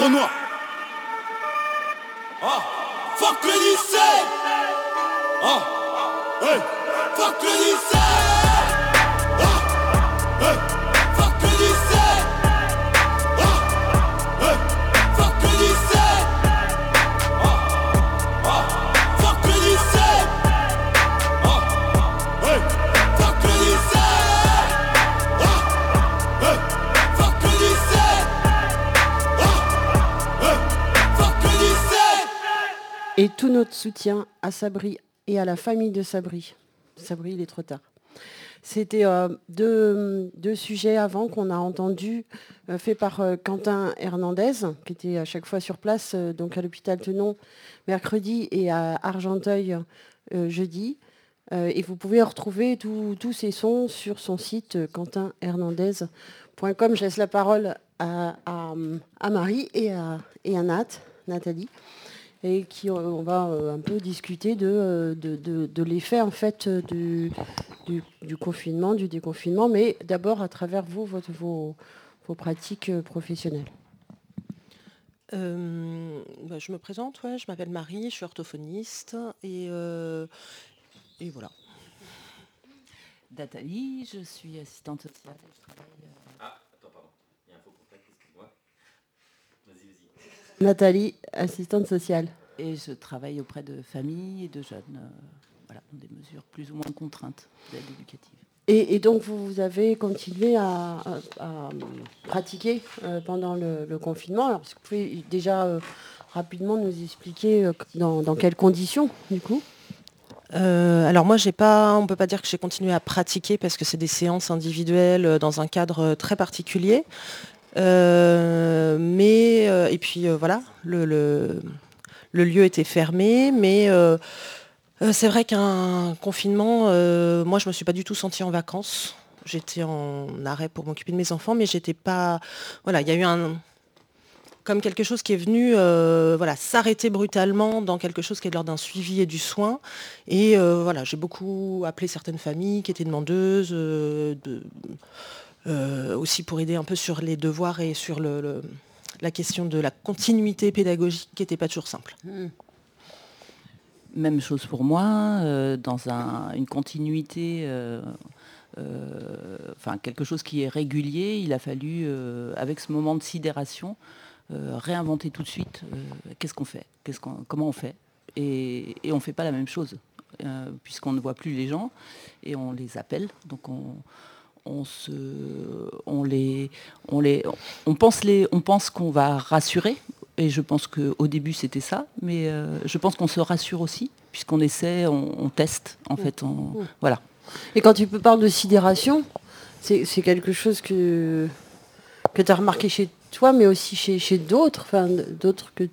Renoir Ah, fuck le 17 Ah, fuck le 17 tout notre soutien à Sabri et à la famille de Sabri. Sabri, il est trop tard. C'était euh, deux, deux sujets avant qu'on a entendus, euh, faits par euh, Quentin Hernandez, qui était à chaque fois sur place, euh, donc à l'hôpital Tenon mercredi et à Argenteuil jeudi. Et vous pouvez retrouver tous ces sons sur son site quentinhernandez.com. Je laisse la parole à, à- Marie et à, et à Nat, Nathalie et qui euh, on va euh, un peu discuter de, euh, de, de- de l'effet en fait du, du, du confinement, du déconfinement, mais d'abord à travers vous, votre- vos, vos pratiques professionnelles. Euh, bah, je me présente, ouais, je m'appelle Marie, je suis orthophoniste et, euh, et voilà. Nathalie, je suis assistante sociale. et je travaille, euh, Ah, attends, pardon. Il y a un faux contact, excuse-moi. Vas-y, vas-y. Nathalie, assistante sociale. Et je travaille auprès de familles et de jeunes, euh, voilà, dans des mesures plus ou moins contraintes d'aide éducative. Et, et donc vous, vous avez continué à, à- à pratiquer euh, pendant le, le confinement. Alors, est-ce que vous pouvez déjà euh, rapidement nous expliquer euh, dans, dans quelles conditions, du coup? Euh, alors moi, j'ai pas, on peut pas dire que j'ai continué à pratiquer parce que c'est des séances individuelles dans un cadre très particulier. Euh, et puis euh, voilà, le, lieu était fermé, mais euh, euh, c'est vrai qu'un confinement, moi je me suis pas du tout sentie en vacances. J'étais en arrêt pour m'occuper de mes enfants, mais j'étais pas. Voilà, il y a eu un comme quelque chose qui est venu voilà, s'arrêter brutalement dans quelque chose qui est de l'ordre d'un suivi et du soin. Et voilà, j'ai beaucoup appelé certaines familles qui étaient demandeuses, de- aussi pour aider un peu sur les devoirs et sur le- la question de la continuité pédagogique qui n'était pas toujours simple. Même chose pour moi, euh, dans un- une continuité, euh, euh, enfin quelque chose qui est régulier, il a fallu, avec ce moment de sidération, réinventer tout de suite qu'est-ce qu'on fait, comment on fait. Et, et on ne fait pas la même chose, puisqu'on ne voit plus les gens et on les appelle. Donc on, on se, on les, on les, on pense les, on pense qu'on va rassurer. Et je pense qu'au début c'était ça, mais euh, je pense qu'on se rassure aussi, puisqu'on essaie, on, on teste en fait. on- Mm. Voilà. Et quand tu peux parler de sidération, c'est c'est quelque chose que, que tu as remarqué chez toi, mais aussi chez, chez d'autres, enfin d'autres que.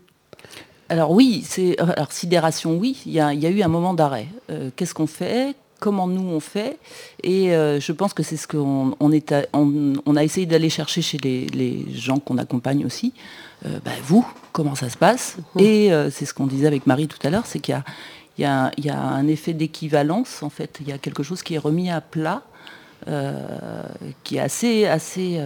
Alors oui, c'est alors sidération, oui. Il y a, il y a eu un moment d'arrêt. Euh, Qu'est-ce qu'on fait? Comment nous on fait Et euh, je pense que c'est ce qu'on on est à- on, on a essayé d'aller chercher chez les, les gens qu'on accompagne aussi. Euh, bah, vous, comment ça se passe? Et euh, c'est ce qu'on disait avec Marie tout à l'heure, c'est qu'il y a, y, y un effet d'équivalence en fait. Il y a quelque chose qui est remis à plat qui est assez, assez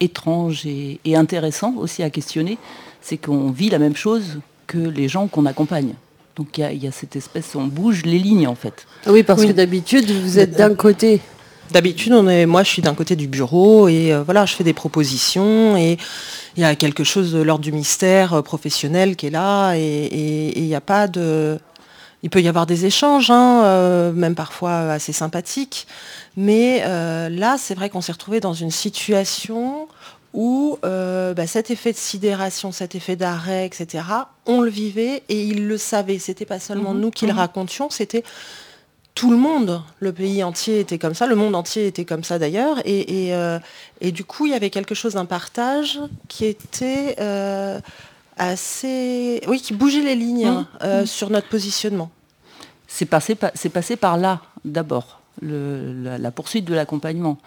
étrange et, intéressant aussi à questionner, c'est qu'on vit la même chose que les gens qu'on accompagne. Donc il y, a cette espèce, on bouge les lignes en fait. Ah oui, parce que d'habitude, vous êtes d'un côté. D'habitude, on est, moi, je suis d'un côté du bureau et euh, voilà, je fais des propositions et il y a quelque chose de l'ordre du mystère euh, professionnel qui est là et il n'y a pas de, il peut y avoir des échanges, hein, euh, même parfois assez sympathiques, mais là, c'est vrai qu'on s'est retrouvé dans une situation où bah, cet effet de sidération, cet effet d'arrêt, etc., on le vivait et ils le savaient. C'était pas seulement Mhm, nous qui le mhm. racontions, c'était tout le monde, le pays entier était comme ça, le monde entier était comme ça d'ailleurs, et, et, euh, et du coup il y avait quelque chose d'un partage qui était euh, assez, oui, qui bougeait les lignes Mhm. euh, Mhm. sur notre positionnement. C'est passé, par- c'est passé par là d'abord, la poursuite de l'accompagnement,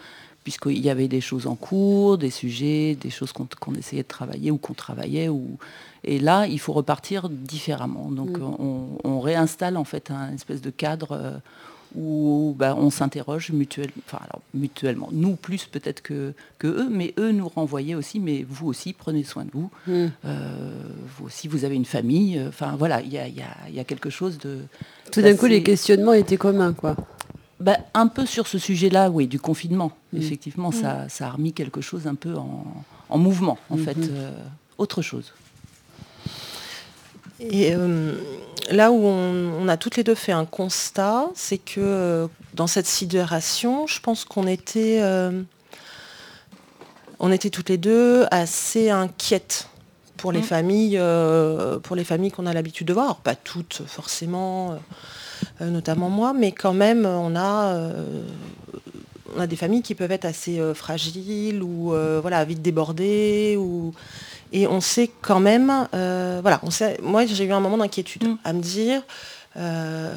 puisqu'il y avait des choses en cours, des sujets, des choses qu'on essayait de travailler ou qu'on travaillait. Ou... Et là, il faut repartir différemment. Donc Mm. on, on réinstalle en fait un espèce de cadre euh, où bah, on s'interroge mutuellement, enfin, mutuellement, nous plus peut-être que, que eux, mais eux nous renvoyaient aussi, mais vous aussi, prenez soin de vous. Mm. Euh, vous aussi, vous avez une famille. Enfin voilà, il y a, y a- il y a quelque chose de... Tout d'un coup, les questionnements étaient communs, quoi. Bah, un peu sur ce sujet-là, oui, du confinement. Mm. Effectivement, Mm. ça, ça a remis quelque chose un peu en, en mouvement, en Mhm. fait, euh, autre chose. Et euh, là où on, on a toutes les deux fait un constat, c'est que euh, dans cette sidération, je pense qu'on était, on était toutes les deux assez inquiètes pour les Mm. familles, pour les familles qu'on a l'habitude de voir. Pas toutes forcément, notamment moi, mais quand même, on a, euh, on a des familles qui peuvent être assez euh, fragiles ou euh, voilà, vite débordées ou et on sait quand même, euh, voilà, on sait, moi j'ai eu un moment d'inquiétude à me dire, euh,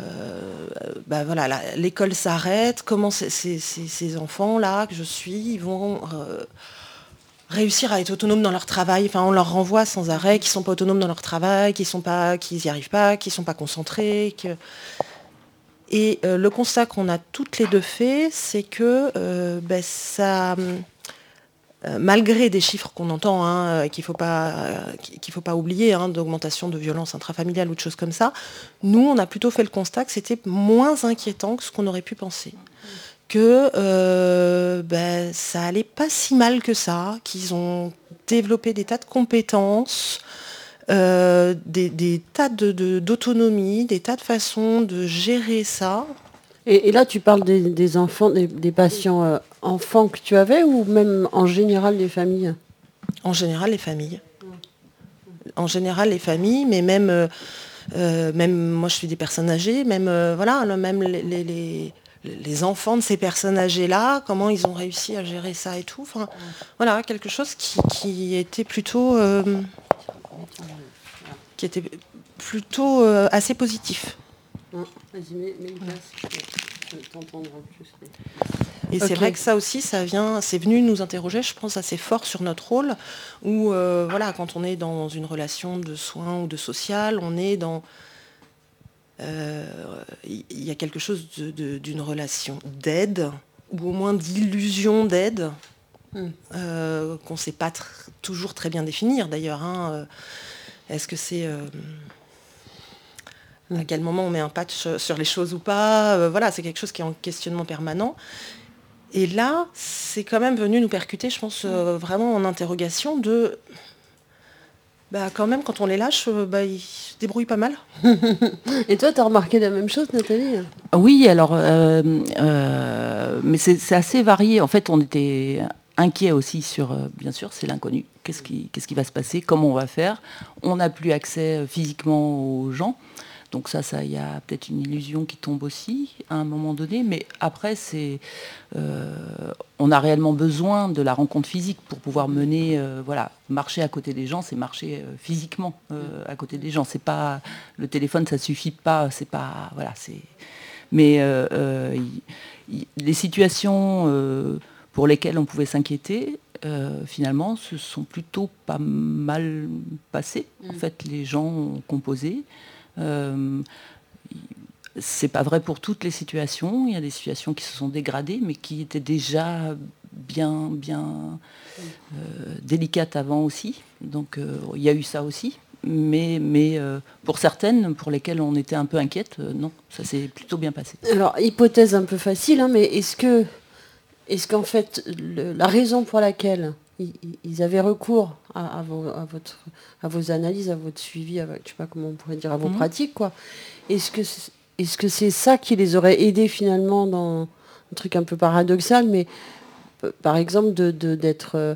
bah voilà, la- l'école s'arrête, comment ces, ces- ces- ces enfants-là que je suis, ils vont euh, réussir à être autonomes dans leur travail. Enfin, on leur renvoie sans arrêt qu'ils sont pas autonomes dans leur travail, qu'ils sont pas, qu'ils n'y arrivent pas, qu'ils sont pas concentrés. Que... Et euh, le constat qu'on a toutes les deux fait, c'est que euh, ben, ça, euh, malgré des chiffres qu'on entend, hein, qu'il qu'il faut pas oublier, hein, d'augmentation de violence intrafamiliale ou de choses comme ça, nous, on a plutôt fait le constat que c'était moins inquiétant que ce qu'on aurait pu penser. Que ben, ça allait pas si mal que ça, qu'ils ont développé des tas de compétences, euh, des, des tas de- de- d'autonomie, des tas de façons de gérer ça. Et, et là, tu parles des, des enfants, des, des patients euh, enfants que tu avais ou même en général des familles? En général, les familles. En général, les familles, mais même, euh, même moi, je suis des personnes âgées, même, voilà, même les, les- les- les enfants de ces personnes âgées-là, comment ils ont réussi à gérer ça et tout. Enfin, voilà, quelque chose qui, qui était plutôt, euh, qui était plutôt euh, assez positif. Mets, mets. Et c'est vrai que ça aussi, ça vient, c'est venu nous interroger, je pense, assez fort sur notre rôle, où euh, voilà, quand on est dans une relation de soins ou de social, on est dans euh, il y a quelque chose d'une relation d'aide, ou au moins d'illusion d'aide, Mm. euh, qu'on ne sait pas tr- toujours très bien définir d'ailleurs. hein. Euh, Est-ce que c'est euh, à quel moment on met un patch sur les choses ou pas Euh, Voilà, c'est quelque chose qui est en questionnement permanent. Et là, c'est quand même venu nous percuter, je pense, euh, vraiment en interrogation de... Bah, quand même, quand on les lâche, bah, ils se débrouillent pas mal. Et toi, tu as remarqué la même chose, Nathalie? Oui, alors, euh, euh, mais c'est assez varié. En fait, on était inquiet aussi sur, euh, bien sûr, c'est l'inconnu. Qu'est-ce qui, qu'est-ce qui va se passer? Comment on va faire? On n'a plus accès euh, physiquement aux gens. Donc ça, ça, il y a peut-être une illusion qui tombe aussi à un moment donné. Mais après, c'est, euh, on a réellement besoin de la rencontre physique pour pouvoir mener, voilà, marcher à côté des gens, c'est marcher physiquement à côté des gens. C'est pas le téléphone, ça suffit pas. C'est pas, voilà, c'est. Mais les situations pour lesquelles on pouvait s'inquiéter, euh, finalement, se sont plutôt pas mal passées. En fait, les gens ont composé. Euh, c'est pas vrai pour toutes les situations. Il y a des situations qui se sont dégradées, mais qui étaient déjà bien, bien euh, délicates avant aussi. Donc euh, il y a eu ça aussi. Mais, mais euh, pour certaines, pour lesquelles on était un peu inquiète, euh, non, ça s'est plutôt bien passé. Alors, hypothèse un peu facile, hein, mais est-ce que, est-ce qu'en fait, le- la raison pour laquelle ils, ils avaient recours à, à vos, à votre, à vos analyses, à votre suivi, à, je sais pas comment on pourrait dire, à vos Mhm. pratiques, quoi, est-ce que, c'est- est-ce que c'est ça qui les aurait aidés finalement dans un truc un peu paradoxal, mais par exemple de, de- d'être, euh,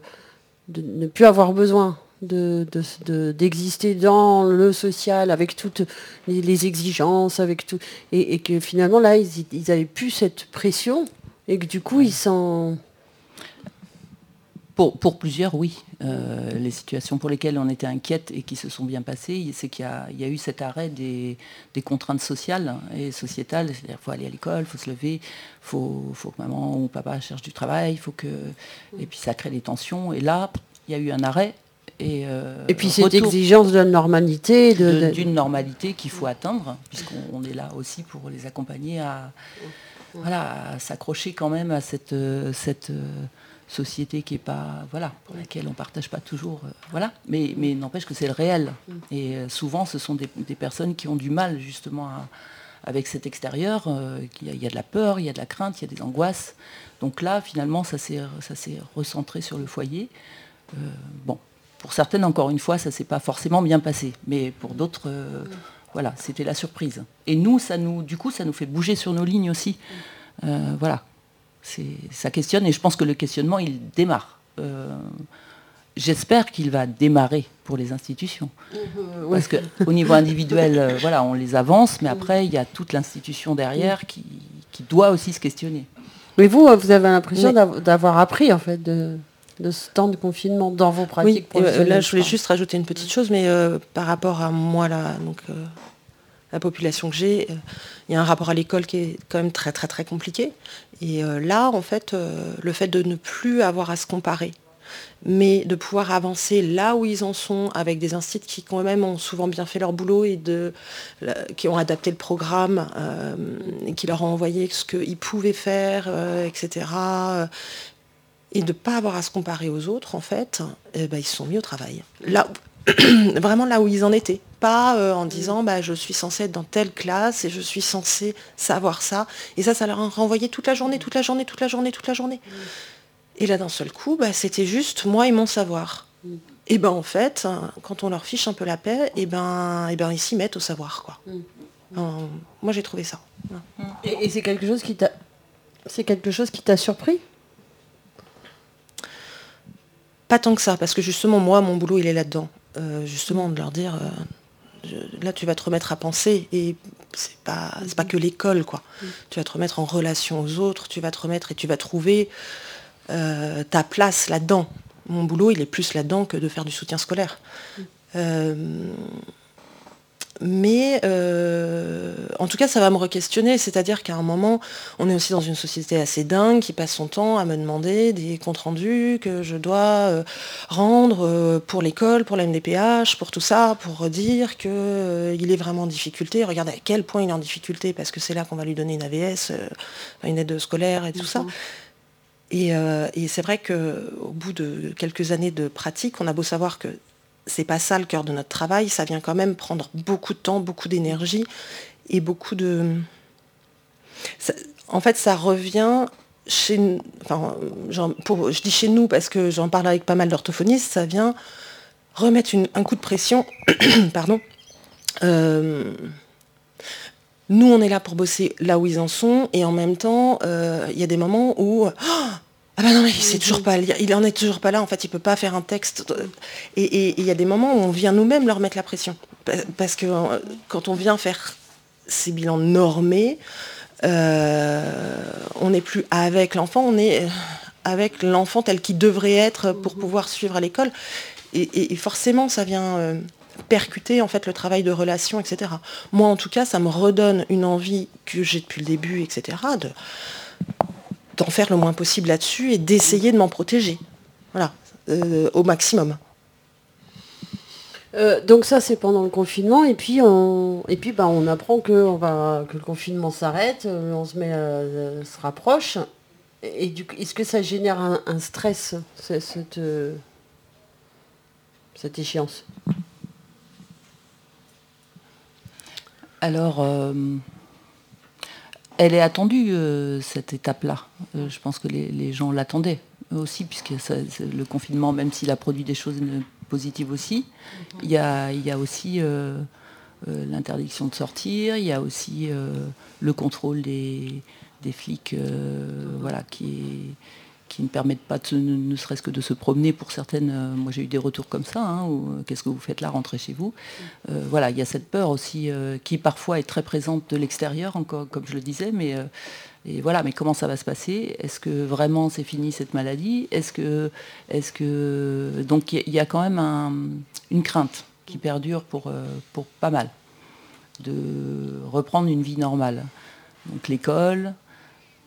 de ne plus avoir besoin de, de- de- d'exister dans le social avec toutes les, les exigences, avec tout, et, et que finalement là ils, ils avaient plus cette pression et que du coup ils s'en Pour, pour plusieurs, oui. Euh, les situations pour lesquelles on était inquiète et qui se sont bien passées, c'est qu'il y y a eu cet arrêt des, des contraintes sociales et sociétales. C'est-à-dire qu'il faut aller à l'école, il faut se lever, il faut, faut que maman ou papa cherche du travail, faut que... et puis ça crée des tensions. Et là, il y a eu un arrêt. Et, euh, et puis cette exigence de la normalité de, de- de- d'une normalité qu'il faut atteindre, puisqu'on on est là aussi pour les accompagner à, voilà, à s'accrocher quand même à cette, euh, cette euh, société qui est pas, voilà, pour laquelle on partage pas toujours, euh, voilà, mais, mais n'empêche que c'est le réel. Et euh, souvent, ce sont des, des personnes qui ont du mal justement à- avec cet extérieur. euh, qu'il y a- il y a de la peur, il y a de la crainte, il y a des angoisses. Donc là, finalement, ça s'est ça s'est recentré sur le foyer. Bon, pour certaines, encore une fois, ça s'est pas forcément bien passé, mais pour d'autres, euh, voilà, c'était la surprise. Et nous, ça nous, du coup, ça nous fait bouger sur nos lignes aussi. Euh, voilà, c'est, ça questionne, et je pense que le questionnement, il démarre. Euh, J'espère qu'il va démarrer pour les institutions. Parce qu'au niveau individuel, voilà, on les avance, mais après, il y a toute l'institution derrière qui, qui doit aussi se questionner. Mais vous, vous avez l'impression d'avoir appris en fait de, de ce temps de confinement dans vos Oui, pratiques et, euh, professionnelles, là je voulais juste rajouter une petite chose, mais euh, par rapport à moi, là, donc, euh, la population que j'ai, euh, il y a un rapport à l'école qui est quand même très très très compliqué. Et là, en fait, le fait de ne plus avoir à se comparer, mais de pouvoir avancer là où ils en sont avec des instituts qui quand même ont souvent bien fait leur boulot et de, qui ont adapté le programme euh, et qui leur ont envoyé ce qu'ils pouvaient faire, euh, etc. et de ne pas avoir à se comparer aux autres, en fait, eh ben, ils se sont mis au travail. Là, vraiment là où ils en étaient. Pas euh, en disant bah, je suis censé être dans telle classe et je suis censé savoir ça. Et ça, ça leur a renvoyé toute la journée, toute la journée, toute la journée, toute la journée. Et là, d'un seul coup, bah, c'était juste moi et mon savoir. Et ben en fait, quand on leur fiche un peu la paix, et ben, et ben ils s'y mettent au savoir. Quoi. Euh, moi, j'ai trouvé ça. Et, et c'est quelque chose qui t'a, c'est quelque chose qui t'a surpris? Pas tant que ça, parce que justement, moi, mon boulot, il est là-dedans. Euh, justement, de leur dire, euh, je- là, tu vas te remettre à penser, et c'est pas, c'est pas que l'école, quoi. Tu vas te remettre en relation aux autres, tu vas te remettre et tu vas trouver euh, ta place là-dedans. Mon boulot, il est plus là-dedans que de faire du soutien scolaire. Euh, mais euh, en tout cas, ça va me re-questionner. C'est-à-dire qu'à un moment, on est aussi dans une société assez dingue qui passe son temps à me demander des comptes rendus que je dois euh, rendre euh, pour l'école, pour la MDPH, pour tout ça, pour dire qu'il est vraiment en difficulté. Regardez à quel point il est en difficulté, parce que c'est là qu'on va lui donner une AVS, une aide scolaire et tout ça. Et, et c'est vrai qu'au bout de quelques années de pratique, on a beau savoir que c'est pas ça le cœur de notre travail, ça vient quand même prendre beaucoup de temps, beaucoup d'énergie et beaucoup de. en fait, ça revient chez nous. Je dis chez nous parce que j'en parle avec pas mal d'orthophonistes, ça vient remettre un coup de pression. pardon. Euh, nous, on est là pour bosser là où ils en sont, et en même temps, euh, il y a des moments où ah bah non, mais toujours pas il en est toujours pas là. En fait, il peut pas faire un texte. Et il y a des moments où on vient nous-mêmes leur mettre la pression, Pa- parce que euh, quand on vient faire ces bilans normés, euh, on n'est plus avec l'enfant, on est euh, avec l'enfant tel qu'il devrait être pour pouvoir suivre à l'école. Et, et- et forcément, ça vient euh, percuter en fait le travail de relation, etc. Moi, en tout cas, ça me redonne une envie que j'ai depuis le début, etc. De d'en faire le moins possible là-dessus et d'essayer de m'en protéger. Voilà, euh, au maximum. Euh, donc ça c'est pendant le confinement et puis on et puis bah, on apprend que on va que le confinement s'arrête, euh, on se met euh, se rapproche et, du est-ce que ça génère un, un stress ce- cette cette échéance? Alors, euh, elle est attendue, euh, cette étape-là. Euh, je pense que les, gens l'attendaient aussi, puisque le confinement, même s'il a produit des choses positives aussi, il y a, aussi euh, l'interdiction de sortir, il y a aussi le contrôle des, flics voilà, qui, est- qui ne permettent pas de se- ne, ne serait-ce que de se promener pour certaines. euh, moi j'ai eu des retours comme ça, hein, euh, qu'est-ce que vous faites là, rentrez chez vous. Euh, voilà, il y a cette peur aussi qui parfois est très présente de l'extérieur, encore comme je le disais, mais et voilà, mais comment ça va se passer? Est-ce que vraiment c'est fini cette maladie? Est-ce que, est-ce que donc il y, a- il y a quand même un- une crainte qui perdure pour pour pas mal de reprendre une vie normale. Donc l'école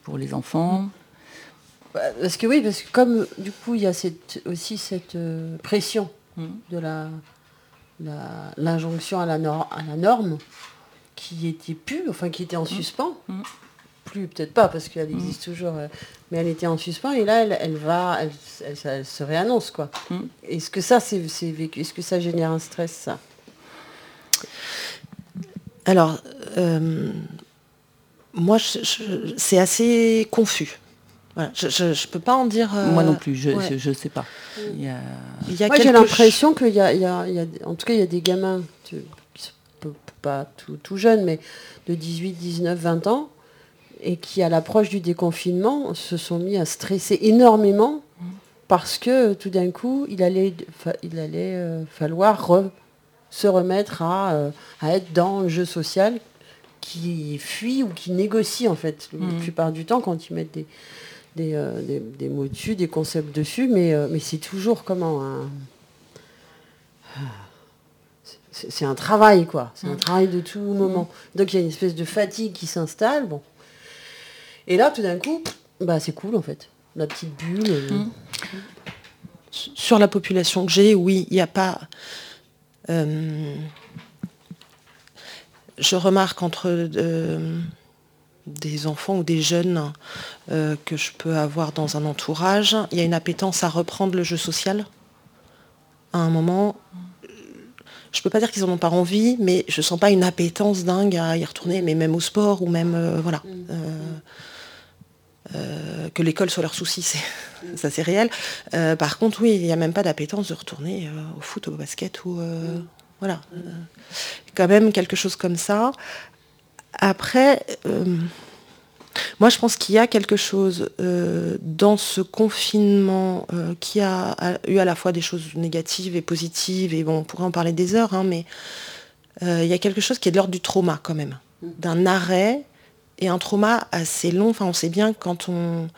pour les enfants. Bah, Parce que oui, parce que comme du coup il y a cette, aussi cette euh, pression de la la- l'injonction à, la nor- à la norme qui était plus, enfin qui était en suspens. Plus peut-être pas parce qu'elle existe toujours, euh, mais elle était en suspens et là elle, elle va, elle, elle- ça- elle se réannonce quoi. Est-ce que ça c'est c'est vécu, est-ce que ça génère un stress ça? Alors, euh, moi, je- je- c'est assez confus. Voilà, je ne peux pas en dire. euh, Moi non plus, je ouais. ne sais pas. Il y a- Il y a Moi j'ai l'impression qu'il y a, il y a- il y a- en tout cas il y a des gamins tu- qui sont pas tout, tout jeunes, mais de 18, 19, 20 ans, et qui à l'approche du déconfinement se sont mis à stresser énormément parce que tout d'un coup il allait, fa- il allait euh, falloir re- se remettre à, euh, à être dans le jeu social qui fuit ou qui négocie en fait la Mhm. plupart du temps quand ils mettent des, des, euh, des- des mots dessus, des concepts dessus, mais, euh, mais c'est toujours comment un... C'est un travail, quoi. C'est un travail de tout moment. Donc il y a une espèce de fatigue qui s'installe. Bon. Et là, tout d'un coup, bah, c'est cool, en fait. La petite bulle. euh, Sur la population que j'ai, oui, il n'y a pas. euh, je remarque entre euh, des enfants ou des jeunes euh, que je peux avoir dans un entourage, il y a une appétence à reprendre le jeu social. À un moment, je ne peux pas dire qu'ils n'en ont pas envie, mais je sens pas une appétence dingue à y retourner, mais même au sport ou même euh, voilà. Euh, euh, que l'école soit leur souci, c'est ça c'est réel. Par contre, oui, il n'y a même pas d'appétence de retourner au foot, au basket ou euh, voilà. Quand même quelque chose comme ça. Après, euh, moi je pense qu'il y a quelque chose euh, dans ce confinement euh, qui a, a eu à la fois des choses négatives et positives, et bon, on pourrait en parler des heures, hein, mais il y a quelque chose qui est de l'ordre du trauma quand même, d'un arrêt et un trauma assez long. Enfin, on sait bien quand on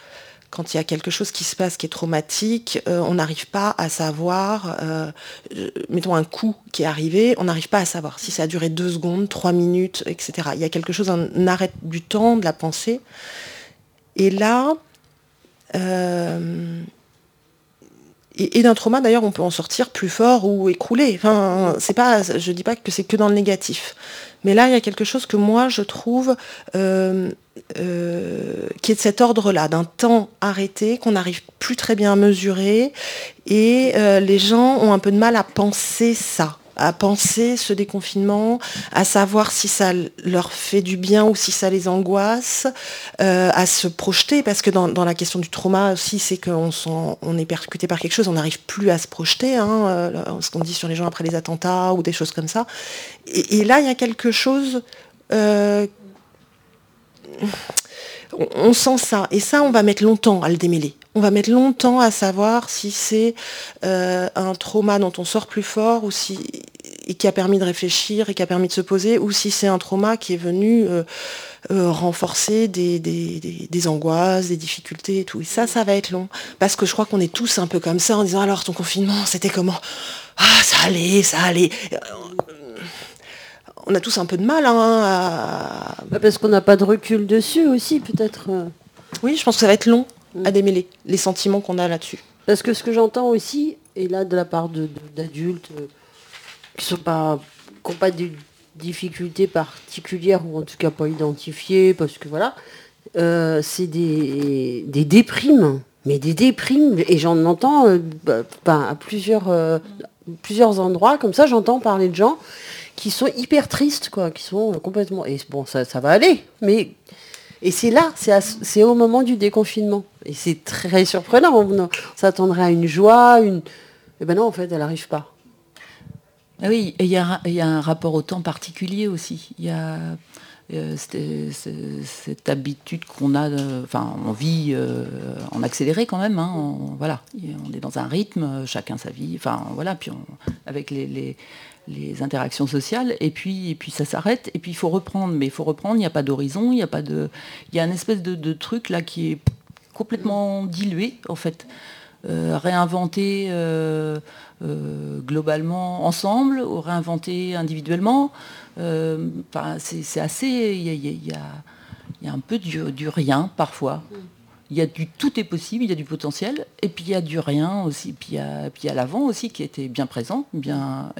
quand il y a quelque chose qui se passe qui est traumatique, euh, on n'arrive pas à savoir, euh, euh, mettons un coup qui est arrivé, on n'arrive pas à savoir si ça a duré deux secondes, trois minutes, etc. Il y a quelque chose, un arrêt du temps, de la pensée. Et là, et, et d'un trauma, d'ailleurs, on peut en sortir plus fort ou écrouler. Enfin, c'est pas, je dis pas que c'est que dans le négatif. Mais là, il y a quelque chose que moi, je trouve euh, qui est de cet ordre-là, d'un temps arrêté, qu'on n'arrive plus très bien à mesurer. Et euh, les gens ont un peu de mal à penser ça à penser ce déconfinement, à savoir si ça leur fait du bien ou si ça les angoisse, euh, à se projeter, parce que dans, la question du trauma aussi, c'est qu'on est percuté par quelque chose, on n'arrive plus à se projeter, hein, ce qu'on dit sur les gens après les attentats ou des choses comme ça. Et, là, il y a quelque chose... on, sent ça. Et ça, on va mettre longtemps à le démêler. On va mettre longtemps à savoir si c'est euh, un trauma dont on sort plus fort ou si et qui a permis de réfléchir et qui a permis de se poser, ou si c'est un trauma qui est venu euh, euh, renforcer des- des angoisses, des difficultés et tout. Et ça, ça va être long. Parce que je crois qu'on est tous un peu comme ça en disant alors ton confinement, c'était comment? Ah, ça allait, ça allait. On a tous un peu de mal hein, à... Bah, Parce qu'on n'a pas de recul dessus aussi, peut-être. euh. Oui, je pense que ça va être long à démêler, les sentiments qu'on a là-dessus. Parce que ce que j'entends aussi, et là de la part de- de- d'adultes, euh, qui sont pas, qui n'ont pas de difficultés particulières ou en tout cas pas identifiées, parce que voilà, euh, c'est des, des déprimes, mais des déprimes, et j'en entends euh, bah, bah, à plusieurs, euh, plusieurs endroits, comme ça j'entends parler de gens qui sont hyper tristes, quoi, qui sont complètement... Et bon, ça, ça va aller, mais... Et c'est là, c'est au moment du déconfinement. Et c'est très surprenant, on, s'attendrait à une joie, une... Et ben non, en fait, elle n'arrive pas. Ah oui, et il y, a un- il y a un rapport au temps particulier aussi. Il y a euh, cette, ce- cette habitude qu'on a, enfin, on vit euh, en accéléré quand même. hein, on, voilà, on est dans un rythme, chacun sa vie. Enfin, voilà, puis avec les- les interactions sociales, et puis, et puis ça s'arrête, et puis il faut reprendre. Mais il faut reprendre. Il n'y a pas d'horizon, il y a pas de, il y a une espèce de, truc là qui est complètement dilué en fait. Euh, réinventer euh, euh, globalement ensemble ou réinventer individuellement. Euh, c'est assez. Il y a, y a- un peu du, du rien parfois. Il y a du tout est possible, il y a du potentiel, et puis il y a du rien aussi, puis il y a, l'avant aussi qui était bien présent, bien,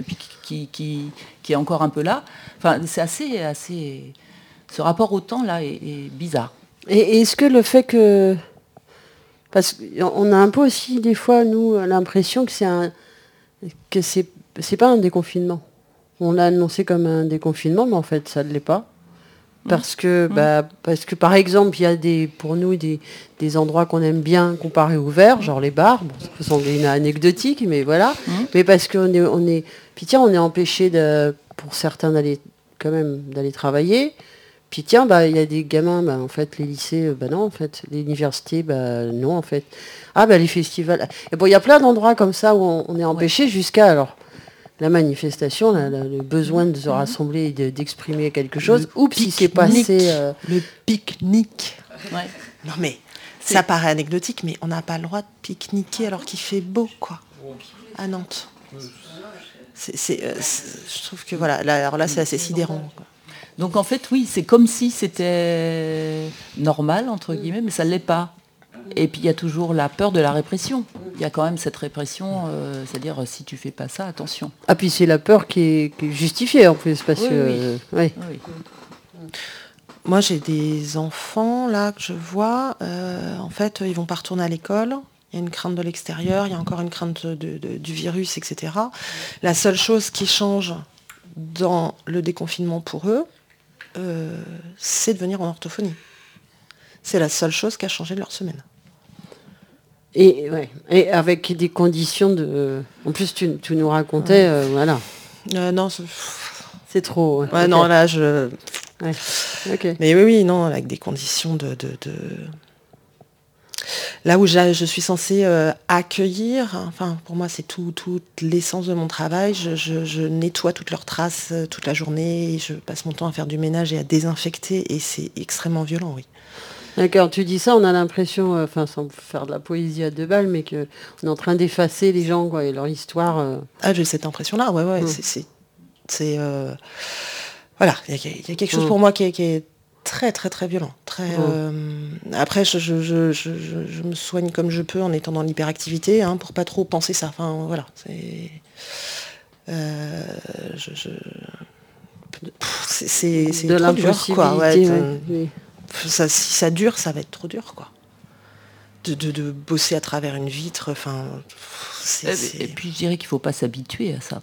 qui, est encore un peu là. C'est assez, assez. Ce rapport au temps là est, bizarre. Et est-ce que le fait que... Parce qu'on a un peu aussi, des fois, nous, l'impression que c'est un... que c'est pas un déconfinement. On l'a annoncé comme un déconfinement, mais en fait, ça ne l'est pas. Parce que, bah, parce que, par exemple, il y a des, pour nous des, des endroits qu'on aime bien comparer ouverts, genre les bars. Bon, ça peut sembler une anecdotique, mais voilà. Mais parce qu'on est, on est, puis tiens, on est empêché de, pour certains d'aller quand même d'aller travailler. Puis tiens, bah il y a des gamins, bah, en fait, les lycées, euh, bah non, en fait, les universités, bah non, en fait. Ah bah les festivals. Et bon, il y a plein d'endroits comme ça où on, on est empêché jusqu'à alors la manifestation, la- la- le besoin de se rassembler et de- d'exprimer quelque chose. Oups, il s'est passé. euh, Le pique-nique. Ouais. Non mais, ça paraît anecdotique, mais on n'a pas le droit de pique-niquer alors qu'il fait beau, quoi, à Nantes. C'est, c'est, euh, c'est- je trouve que voilà, là, alors là c'est assez sidérant. quoi. Donc en fait, oui, c'est comme si c'était normal, entre guillemets, mais ça ne l'est pas. Et puis il y a toujours la peur de la répression. Il y a quand même cette répression, euh, c'est-à-dire euh, si tu fais pas ça, attention. Ah puis c'est la peur qui est, qui est justifiée en plus parce Oui, que. oui. euh, ouais. Oui. Moi j'ai des enfants là que je vois, euh, en fait ils vont pas retourner à l'école. Il y a une crainte de l'extérieur, il y a encore une crainte de- de- du virus, etc. La seule chose qui change dans le déconfinement pour eux, euh, c'est de venir en orthophonie. C'est la seule chose qui a changé de leur semaine. Et, ouais. et avec des conditions de. En plus, tu, tu nous racontais, euh, voilà. Euh, non, c'est- C'est trop. ouais. Non, là, je... Ouais. Mais oui, oui, non, avec des conditions de... de- de- Là où j'a- je suis censée euh, accueillir, enfin, pour moi, c'est tout, toute l'essence de mon travail. Je, je- je nettoie toutes leurs traces toute la journée. et Je passe mon temps à faire du ménage et à désinfecter. Et c'est extrêmement violent, oui. D'accord, tu dis ça, on a l'impression, euh, enfin sans faire de la poésie à deux balles, mais que on est en train d'effacer les gens quoi, et leur histoire. euh. Ah, j'ai cette impression-là, ouais, ouais. Mm. C'est... c'est- euh, Voilà, il y, a- il y a quelque chose Mm. pour moi qui est, qui est très, très, très violent. Très, Mm. euh, Après, je, je- je- je- je- je me soigne comme je peux en étant dans l'hyperactivité, hein, pour pas trop penser ça. Enfin, voilà, c'est... je- c'est, De l'impossibilité, ouais, oui. Ça- si ça dure, ça va être trop dur, quoi. De, de- de bosser à travers une vitre, enfin... Et, puis je dirais qu'il ne faut pas s'habituer à ça.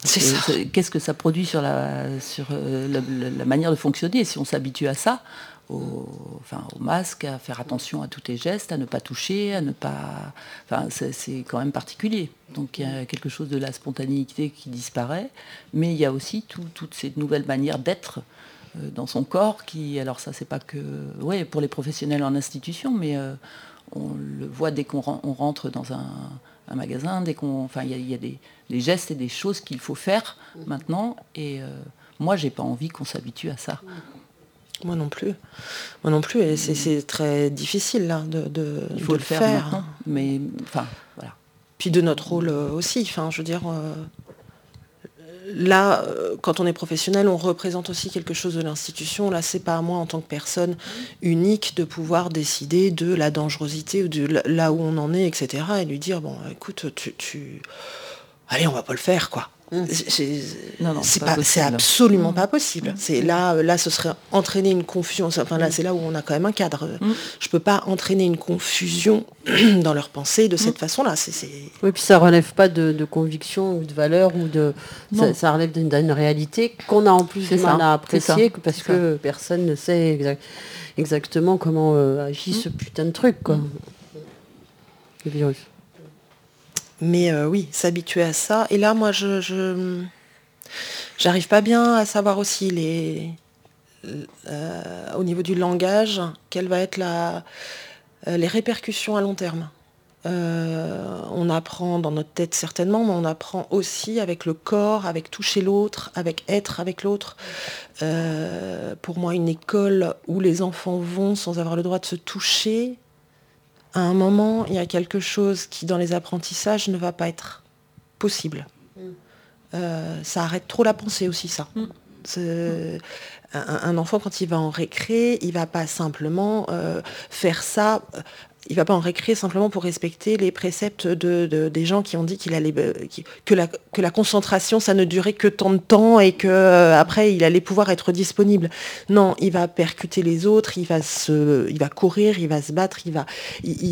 que Qu'est-ce que ça produit sur la, sur, euh, la, la- la manière de fonctionner? Si on s'habitue à ça, au, enfin, au masque, à faire attention à tous les gestes, à ne pas toucher, à ne pas... Enfin, c'est quand même particulier. Donc il y a quelque chose de la spontanéité qui disparaît, mais il y a aussi tout- toutes ces nouvelles manières d'être dans son corps qui, alors ça c'est pas que ouais, pour les professionnels en institution, mais euh, on le voit dès qu'on ren- on rentre dans un, un magasin, dès qu'on, enfin il y a, il y a des, des gestes et des choses qu'il faut faire maintenant, et euh, moi j'ai pas envie qu'on s'habitue à ça. Moi non plus. Moi non plus. Et c'est, c'est très difficile là de, de, Il faut de le faire, maintenant, mais enfin voilà. Puis de notre rôle euh, aussi. Enfin, je veux dire, euh, là, euh, quand on est professionnel, on représente aussi quelque chose de l'institution. Là, c'est pas à moi en tant que personne unique de pouvoir décider de la dangerosité ou de là où on en est, etc. Et lui dire bon, écoute, tu, tu... allez, on va pas le faire, quoi. C'est non, c'est absolument pas possible. C'est là, là, ce serait entraîner une confusion. Enfin là, c'est là où on a quand même un cadre. Je peux pas entraîner une confusion dans leurs pensées de cette façon-là. Oui, puis ça relève pas de, de conviction ou de valeur ou de. Ça, ça relève d'une réalité qu'on a en plus du mal à apprécier parce que personne ne sait exact- exactement comment euh, agit ce putain de truc, quoi. Le virus. Mais euh, oui, s'habituer à ça. Et là, moi, je, je- j'arrive pas bien à savoir aussi les, euh, au niveau du langage, quelle va être la, euh, les répercussions à long terme. On apprend dans notre tête certainement, mais on apprend aussi avec le corps, avec toucher l'autre, avec être avec l'autre. Pour moi, une école où les enfants vont sans avoir le droit de se toucher, à un moment, il y a quelque chose qui, dans les apprentissages, ne va pas être possible. Euh, ça arrête trop la pensée aussi, ça. C'est- Un, un enfant, quand il va en récré, il va pas simplement euh, faire ça. Il va pas en récré simplement pour respecter les préceptes de, de- des gens qui ont dit euh, que, la, concentration ça ne durait que tant de temps et que euh, après il allait pouvoir être disponible. Non, il va percuter les autres, il va courir, il va se battre, il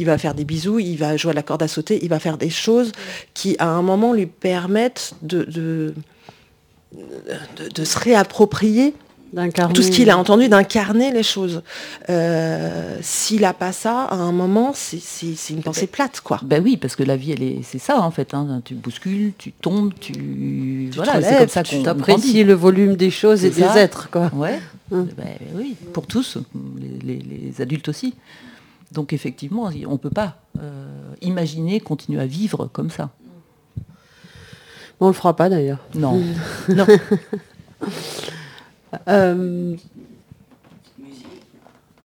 va, faire des bisous, il va jouer à la corde à sauter, il va faire des choses qui à un moment lui permettent de se réapproprier tout ce qu'il a entendu, d'incarner les choses. Euh, S'il n'a pas ça, à un moment, c'est c'est- c'est une pensée plate, quoi. Ben oui, parce que la vie, elle est, c'est ça en fait. hein. Tu bouscules, tu tombes, tu, te voilà, c'est comme ça tu qu'on le volume des choses et des ça. êtres, quoi. Ouais. Hum. Ben oui, pour tous, les, les- les adultes aussi. Donc effectivement, on ne peut pas euh, imaginer continuer à vivre comme ça. On le fera pas d'ailleurs. Non. non. Euh,